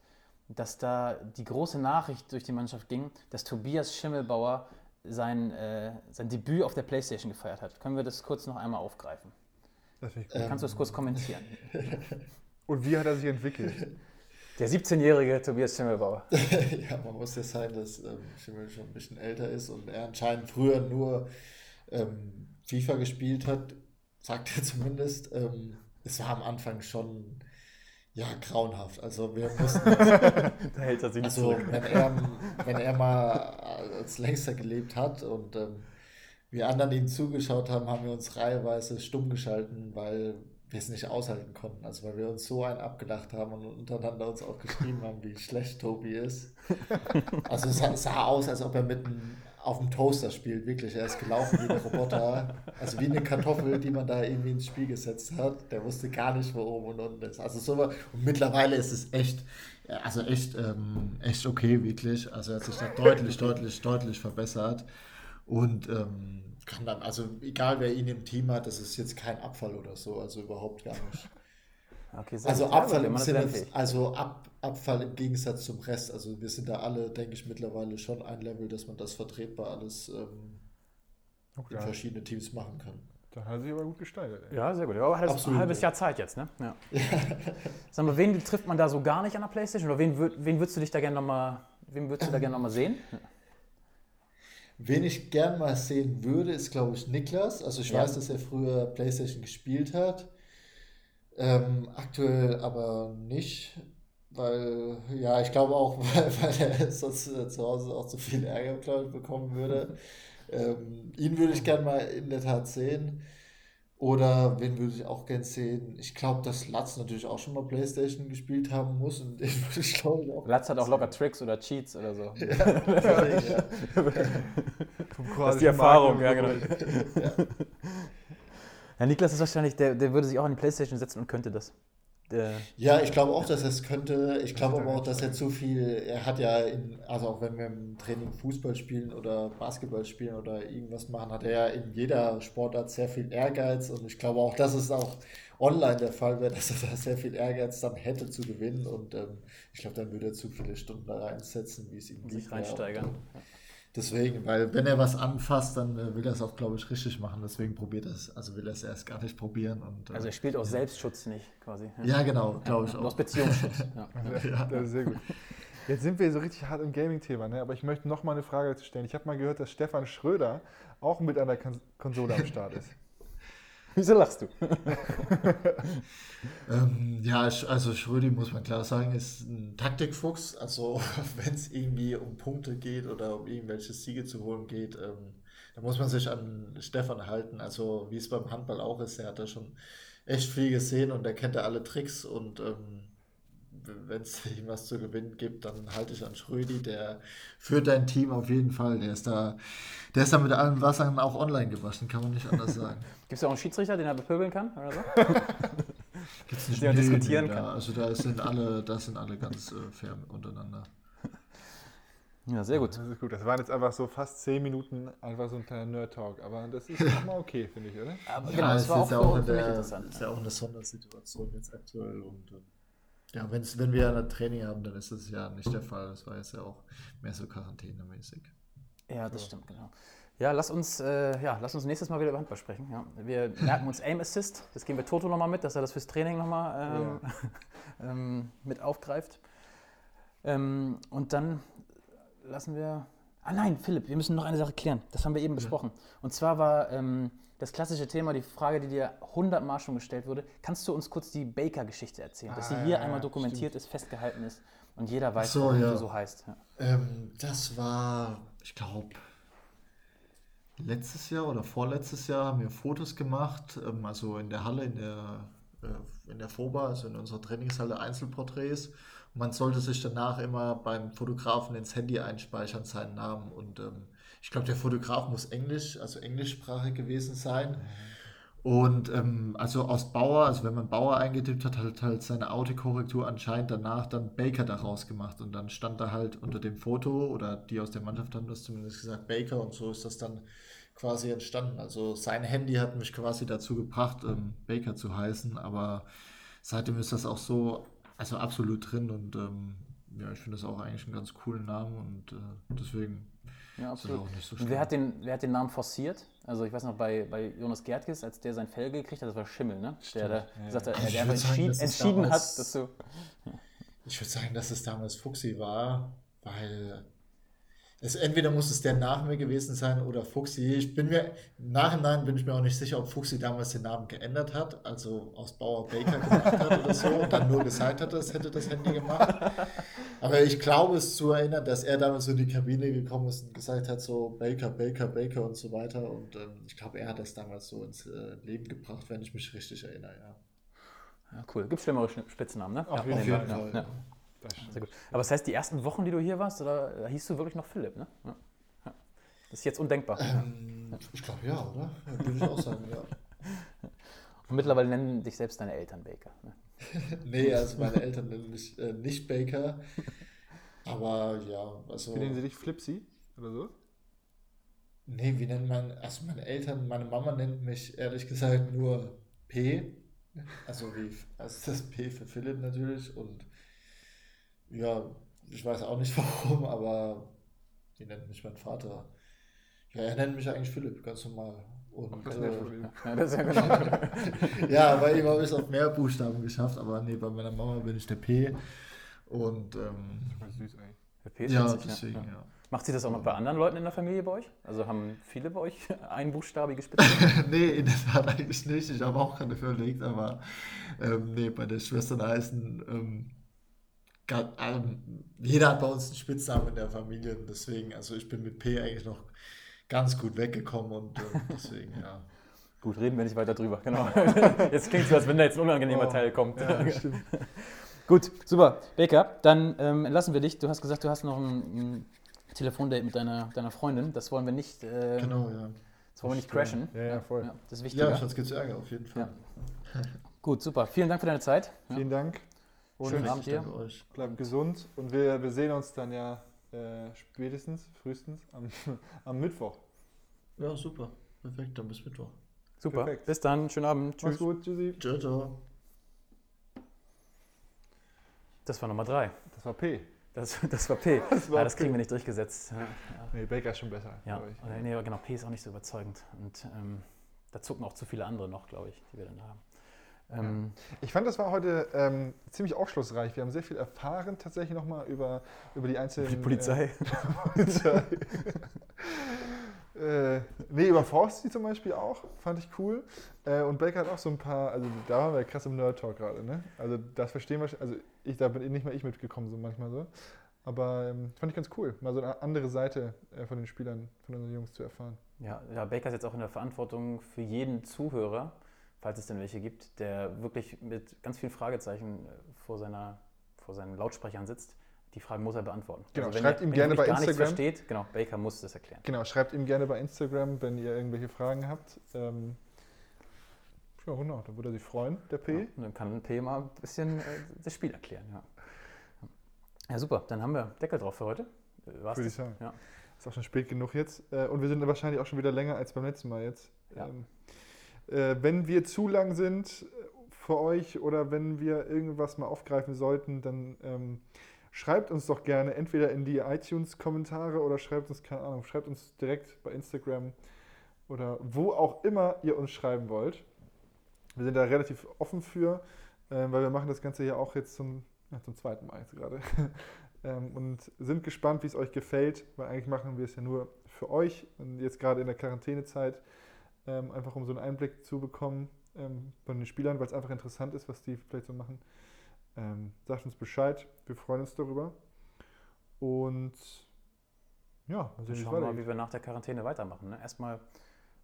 Speaker 2: dass da die große Nachricht durch die Mannschaft ging, dass Tobias Schimmelbauer sein, äh, sein Debüt auf der Playstation gefeiert hat. Können wir das kurz noch einmal aufgreifen?
Speaker 1: Das ich
Speaker 2: gut. Kannst du das kurz kommentieren?
Speaker 1: Und wie hat er sich entwickelt?
Speaker 2: Der 17-jährige Tobias Schimmelbauer.
Speaker 5: ja, man muss ja sagen, dass ähm, Schimmel schon ein bisschen älter ist und er anscheinend früher nur ähm, FIFA gespielt hat, sagt er zumindest. Ähm, es war am Anfang schon ja, grauenhaft. Also wir mussten. da hält er sich nicht also, wenn er, wenn er mal als längster gelebt hat und ähm, wir anderen ihm zugeschaut haben, haben wir uns reiheweise stumm geschalten, weil wir es nicht aushalten konnten. Also weil wir uns so einen abgedacht haben und untereinander uns auch geschrieben haben, wie schlecht Tobi ist. Also es sah, sah aus, als ob er mitten auf dem Toaster spielt, wirklich. Er ist gelaufen wie ein Roboter. Also wie eine Kartoffel, die man da irgendwie ins Spiel gesetzt hat. Der wusste gar nicht, wo oben und unten ist. Also so und mittlerweile ist es echt, also echt, ähm, echt okay, wirklich. Also er hat sich da deutlich, deutlich, deutlich verbessert. Und ähm, kann dann, also egal wer ihn im Team hat, das ist jetzt kein Abfall oder so, also überhaupt gar nicht. Okay, also Abfall im Sinne, also Ab, Abfall im Gegensatz zum Rest. Also wir sind da alle, denke ich, mittlerweile schon ein Level, dass man das vertretbar alles ähm, okay. in verschiedene Teams machen kann.
Speaker 1: Dann hat sich aber gut gesteigert.
Speaker 2: Ey. Ja, sehr gut. Aber hat ein halbes Jahr Zeit jetzt, ne? Ja. Sag mal, wen trifft man da so gar nicht an der Playstation? Oder wen, wen würdest du dich da gerne nochmal, wen würdest du da gerne nochmal sehen?
Speaker 5: Wen ich gern mal sehen würde, ist, glaube ich, Niklas. Also ich ja. weiß, dass er früher Playstation gespielt hat. Ähm, aktuell aber nicht, weil, ja, ich glaube auch, weil, weil er sonst zu Hause auch zu viel Ärger, glaube ich, bekommen würde. Ähm, ihn würde ich gern mal in der Tat sehen. Oder wen würde ich auch gern sehen? Ich glaube, dass Latz natürlich auch schon mal Playstation gespielt haben muss. Und den würde
Speaker 2: ich glaube ich auch. Latz hat auch locker Tricks oder Cheats oder so. Ja, ja. das ist die Erfahrung, ja, genau. Ja. Ja. Niklas ist wahrscheinlich, der, der würde sich auch an die Playstation setzen und könnte das.
Speaker 5: Der ja, ich glaube auch, dass er es könnte. Ich glaube aber auch, dass er zu viel, er hat ja, in, also auch wenn wir im Training Fußball spielen oder Basketball spielen oder irgendwas machen, hat er ja in jeder Sportart sehr viel Ehrgeiz und ich glaube auch, dass es auch online der Fall wäre, dass er da sehr viel Ehrgeiz dann hätte zu gewinnen und ähm, ich glaube, dann würde er zu viele Stunden da reinsetzen, wie es ihm
Speaker 2: liegt. Sich reinsteigern.
Speaker 5: Äh, Deswegen, weil wenn er was anfasst, dann äh, will er es auch, glaube ich, richtig machen. Deswegen probiert er es. Also will er es erst gar nicht probieren. Und,
Speaker 2: äh, also er spielt auch ja. Selbstschutz nicht, quasi.
Speaker 5: Ja, genau, glaube ich auch.
Speaker 2: Aus Beziehungsschutz. ja.
Speaker 1: ja. Das ist sehr gut. Jetzt sind wir so richtig hart im Gaming-Thema, ne? aber ich möchte noch mal eine Frage dazu stellen. Ich habe mal gehört, dass Stefan Schröder auch mit an der Konsole am Start ist.
Speaker 2: Wieso lachst du?
Speaker 5: ähm, ja, also Schrödi muss man klar sagen, ist ein Taktikfuchs. Also wenn es irgendwie um Punkte geht oder um irgendwelche Siege zu holen geht, ähm, da muss man sich an Stefan halten. Also wie es beim Handball auch ist, er hat da schon echt viel gesehen und er kennt ja alle Tricks und ähm, wenn es irgendwas zu gewinnen gibt, dann halte ich an Schrödi, der führt dein Team auf jeden Fall. Der ist da, der ist da mit allen Wassern auch online gewaschen, kann man nicht anders sagen.
Speaker 2: Gibt es da auch einen Schiedsrichter, den er bepöbeln kann oder so?
Speaker 5: Gibt es nicht, den diskutieren nee, kann? Da, also da sind alle, da sind alle ganz äh, fair untereinander.
Speaker 2: Ja, sehr gut.
Speaker 1: Das ist gut. Das waren jetzt einfach so fast zehn Minuten einfach so ein kleiner Nerd-Talk. Aber das ist auch mal okay, finde ich, oder?
Speaker 5: Aber ja, genau, das war auch, auch, für, der, interessant. ist ja auch eine Sondersituation jetzt aktuell und äh, ja, wenn's, wenn wir ein Training haben, dann ist das ja nicht der Fall. Das war jetzt ja auch mehr so quarantänemäßig.
Speaker 2: Ja, das so. stimmt, genau. Ja, lass uns, äh, ja, lass uns nächstes Mal wieder über Handball sprechen. Ja. Wir merken uns Aim Assist. Das geben wir Toto nochmal mit, dass er das fürs Training nochmal ähm, ja. ähm, mit aufgreift. Ähm, und dann lassen wir. Ah nein, Philipp, wir müssen noch eine Sache klären. Das haben wir eben ja. besprochen. Und zwar war ähm, das klassische Thema, die Frage, die dir hundertmal schon gestellt wurde. Kannst du uns kurz die Baker-Geschichte erzählen? Dass sie hier ah, einmal dokumentiert stimmt. ist, festgehalten ist und jeder weiß, so, warum ja. du so heißt. Ja.
Speaker 5: Ähm, das war, ich glaube, letztes Jahr oder vorletztes Jahr haben wir Fotos gemacht, ähm, also in der Halle, in der, äh, in der FOBA, also in unserer Trainingshalle Einzelporträts. Und man sollte sich danach immer beim Fotografen ins Handy einspeichern, seinen Namen und ähm, ich glaube, der Fotograf muss Englisch, also englischsprachig gewesen sein. Und ähm, also aus Bauer, also wenn man Bauer eingetippt hat, hat halt seine Autokorrektur anscheinend danach dann Baker daraus gemacht. Und dann stand da halt unter dem Foto, oder die aus der Mannschaft haben das zumindest gesagt, Baker. Und so ist das dann quasi entstanden. Also sein Handy hat mich quasi dazu gebracht, ähm, Baker zu heißen. Aber seitdem ist das auch so, also absolut drin. Und ähm, ja, ich finde das auch eigentlich einen ganz coolen Namen. Und äh, deswegen
Speaker 2: Ja,
Speaker 5: ist das auch nicht so schlimm.
Speaker 2: wer hat, den, wer hat den Namen forciert? Also ich weiß noch, bei, bei Jonas Gertges, als der sein Fell gekriegt hat, das war Schimmel, ne? Der, der, gesagt hat,
Speaker 5: ich
Speaker 2: der
Speaker 5: sagen,
Speaker 2: entschieden, entschieden hat,
Speaker 5: damals-
Speaker 2: dass du...
Speaker 5: Ich würde sagen, dass es damals Fuchsi war, weil es entweder muss es der nach mir gewesen sein oder Fuchsi. Ich bin mir im Nachhinein bin ich mir auch nicht sicher, ob Fuchsi damals den Namen geändert hat, also aus Bauer Baker gemacht hat oder so und dann nur gesagt hat, es hätte das Handy gemacht. Aber ich glaube es zu erinnern, dass er damals so in die Kabine gekommen ist und gesagt hat, so Baker, Baker, Baker und so weiter. Und ähm, ich glaube, er hat das damals so ins äh, Leben gebracht, wenn ich mich richtig erinnere. Ja.
Speaker 2: Ja, cool. Gibt schlimmere Spitznamen, ne?
Speaker 1: Auf
Speaker 2: ja,
Speaker 1: jeden
Speaker 2: ja,
Speaker 5: Fall.
Speaker 2: Ja, ja. Sehr gut. Aber das heißt, die ersten Wochen, die du hier warst, oder, da hieß du wirklich noch Philipp, ne? Ja. Ja. Das ist jetzt undenkbar.
Speaker 5: Ähm, ich glaube ja, oder? Ja, Würde ich auch sagen, ja.
Speaker 2: Und mittlerweile nennen dich selbst deine Eltern Baker. Ne?
Speaker 5: Nee, also meine Eltern nennen mich äh, nicht Baker. Aber ja, also.
Speaker 1: Wie nennen sie dich? Flipsy oder so?
Speaker 5: Nee, wie nennen meine, also meine Eltern, meine Mama nennt mich ehrlich gesagt nur P. Also wie, also das P für Philipp natürlich. Und ja, ich weiß auch nicht warum, aber wie nennt mich mein Vater? Ja, er nennt mich eigentlich Philipp, ganz normal. Und,
Speaker 1: Das
Speaker 5: äh.
Speaker 2: Ja, das ist ja genau.
Speaker 5: ja, bei ihm habe ich es auf mehr Buchstaben geschafft, aber nee, bei meiner Mama bin ich der P. Und ähm,
Speaker 1: süß eigentlich.
Speaker 2: Der P ist
Speaker 5: ja,
Speaker 2: witzig,
Speaker 5: deswegen,
Speaker 2: ja.
Speaker 5: ja.
Speaker 2: Macht sie das auch noch bei anderen Leuten in der Familie bei euch? Also haben viele bei euch einbuchstabige Spitznamen?
Speaker 5: nee, in der Tat eigentlich nicht. Ich habe auch gerade überlegt, aber ähm, nee, bei den Schwestern heißen, ähm, ähm, jeder hat bei uns einen Spitznamen in der Familie. und Deswegen, also ich bin mit P eigentlich noch ganz gut weggekommen und ähm, deswegen, ja.
Speaker 2: Gut, reden wir nicht weiter drüber. Genau. Jetzt klingt es so, als wenn da jetzt ein unangenehmer
Speaker 1: Oh.
Speaker 2: Teil kommt.
Speaker 1: Ja, stimmt.
Speaker 2: Gut, super. Baker, dann ähm, lassen wir dich. Du hast gesagt, du hast noch ein, ein Telefondate mit deiner, deiner Freundin. Das wollen wir nicht, äh,
Speaker 5: Genau, ja.
Speaker 2: das wollen wir nicht crashen.
Speaker 1: Ja, ja, voll.
Speaker 2: das ist
Speaker 5: Ja,
Speaker 2: wichtiger.
Speaker 5: sonst gibt es Ärger auf jeden Fall.
Speaker 2: Gut, super. Vielen Dank für deine Zeit. Ja.
Speaker 1: Vielen Dank. Und
Speaker 2: Schönen Abend dir.
Speaker 5: euch.
Speaker 1: bleibt gesund. Und wir, wir sehen uns dann ja äh, spätestens, frühestens am, am Mittwoch.
Speaker 5: Ja, super. Perfekt, dann bis Mittwoch.
Speaker 2: Super.
Speaker 1: Perfekt.
Speaker 2: Bis dann. Schönen Abend.
Speaker 1: Mach's
Speaker 2: Tschüss.
Speaker 1: gut, tschüssi.
Speaker 5: Ciao, ciao.
Speaker 2: Das war Nummer drei.
Speaker 1: Das war P.
Speaker 2: Das, das war P.
Speaker 1: Das war
Speaker 2: ja, das
Speaker 1: P.
Speaker 2: kriegen wir nicht durchgesetzt. Ja, ja.
Speaker 1: Nee, Baker ist schon besser.
Speaker 2: Ja,
Speaker 1: glaub ich.
Speaker 2: oder, nee, aber genau, P ist auch nicht so überzeugend. Und ähm, da zucken auch zu viele andere noch, glaube ich, die wir dann haben. Ähm,
Speaker 1: Ich fand, das war heute ähm, ziemlich aufschlussreich. Wir haben sehr viel erfahren, tatsächlich nochmal über, über die einzelnen.
Speaker 2: die Polizei.
Speaker 1: Äh, Polizei. äh, nee, über Forsti zum Beispiel auch. Fand ich cool. Äh, und Baker hat auch so ein paar. Also, da waren wir krass im Nerd-Talk gerade, ne? Also, das verstehen wir. Also, ich, da bin nicht mal ich mitgekommen, so manchmal so. Aber ähm, fand ich ganz cool, mal so eine andere Seite äh, von den Spielern, von unseren Jungs zu erfahren.
Speaker 2: Ja, ja, Baker ist jetzt auch in der Verantwortung für jeden Zuhörer, falls es denn welche gibt, der wirklich mit ganz vielen Fragezeichen äh, vor, seiner, vor seinen Lautsprechern sitzt. Die Fragen muss er beantworten. Also
Speaker 1: Genau,
Speaker 2: wenn
Speaker 1: schreibt
Speaker 2: ihr-
Speaker 1: ihm gerne bei
Speaker 2: gar nichts
Speaker 1: Instagram.
Speaker 2: versteht, genau, Baker muss das erklären.
Speaker 1: Genau, schreibt ihm gerne bei Instagram, wenn ihr irgendwelche Fragen habt. Ähm, ja, genau, dann würde er sich freuen, der P.
Speaker 2: Ja, und dann kann P mal ein bisschen äh, das Spiel erklären. Ja. ja, super. Dann haben wir Deckel drauf für heute. Äh, war's
Speaker 1: Würde ich
Speaker 2: das?
Speaker 1: sagen.
Speaker 2: Ja.
Speaker 1: Ist auch schon spät genug jetzt. Äh, und wir sind wahrscheinlich auch schon wieder länger als beim letzten Mal jetzt.
Speaker 2: Ja.
Speaker 1: Ähm, äh, wenn wir zu lang sind für euch oder wenn wir irgendwas mal aufgreifen sollten, dann ähm, schreibt uns doch gerne entweder in die iTunes-Kommentare oder schreibt uns, keine Ahnung, schreibt uns direkt bei Instagram oder wo auch immer ihr uns schreiben wollt. Wir sind da relativ offen für, äh, weil wir machen das Ganze ja auch jetzt zum, ja, zum zweiten Mal jetzt gerade. ähm, und sind gespannt, wie es euch gefällt, weil eigentlich machen wir es ja nur für euch und jetzt gerade in der Quarantänezeit, ähm, einfach um so einen Einblick zu bekommen ähm, von den Spielern, weil es einfach interessant ist, was die vielleicht so machen. Ähm, sagt uns Bescheid, wir freuen uns darüber. Und ja,
Speaker 2: Wir schauen mal, wie wir nach der Quarantäne weitermachen. Ne? Erstmal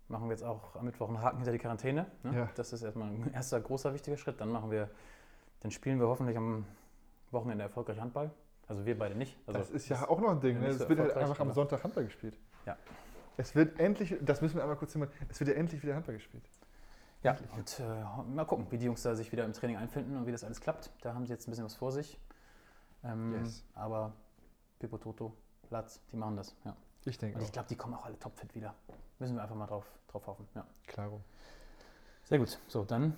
Speaker 2: machen wir jetzt auch am Mittwoch einen Haken hinter die Quarantäne. Ne?
Speaker 1: Ja.
Speaker 2: Das ist erstmal ein erster großer wichtiger Schritt. Dann machen wir, dann spielen wir hoffentlich am Wochenende erfolgreich Handball. Also wir beide nicht. Also
Speaker 1: das ist ja auch noch ein Ding. Ne? Es
Speaker 2: so
Speaker 1: wird halt einfach am Sonntag Handball gespielt.
Speaker 2: Ja.
Speaker 1: Es wird endlich, das müssen wir einmal kurz hinmachen, es wird ja endlich wieder Handball gespielt.
Speaker 2: Ja, und äh, mal gucken, wie die Jungs da sich wieder im Training einfinden und wie das alles klappt. Da haben sie jetzt ein bisschen was vor sich. Ähm,
Speaker 1: Yes.
Speaker 2: Aber Pippo Toto, Latz, die machen das. Ja.
Speaker 1: Ich denke
Speaker 2: Und ich glaube, die kommen auch alle topfit wieder. Müssen wir einfach mal drauf, drauf hoffen. Ja.
Speaker 1: Klaro.
Speaker 2: Sehr gut. So, dann,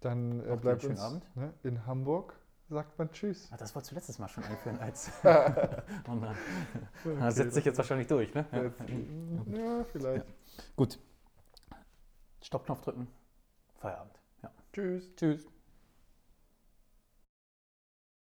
Speaker 1: Dann äh, bleibt uns
Speaker 2: schönen Abend?
Speaker 1: ne, in Hamburg, sagt man Tschüss.
Speaker 2: ah, das wolltest du letztes Mal schon einführen als. oh nein.
Speaker 1: Okay,
Speaker 2: Das setzt sich jetzt wahrscheinlich durch, ne? Ja.
Speaker 1: Jetzt, ja, vielleicht.
Speaker 2: Gut. Stoppknopf drücken. Feierabend. Ja.
Speaker 1: Tschüss.
Speaker 2: Tschüss.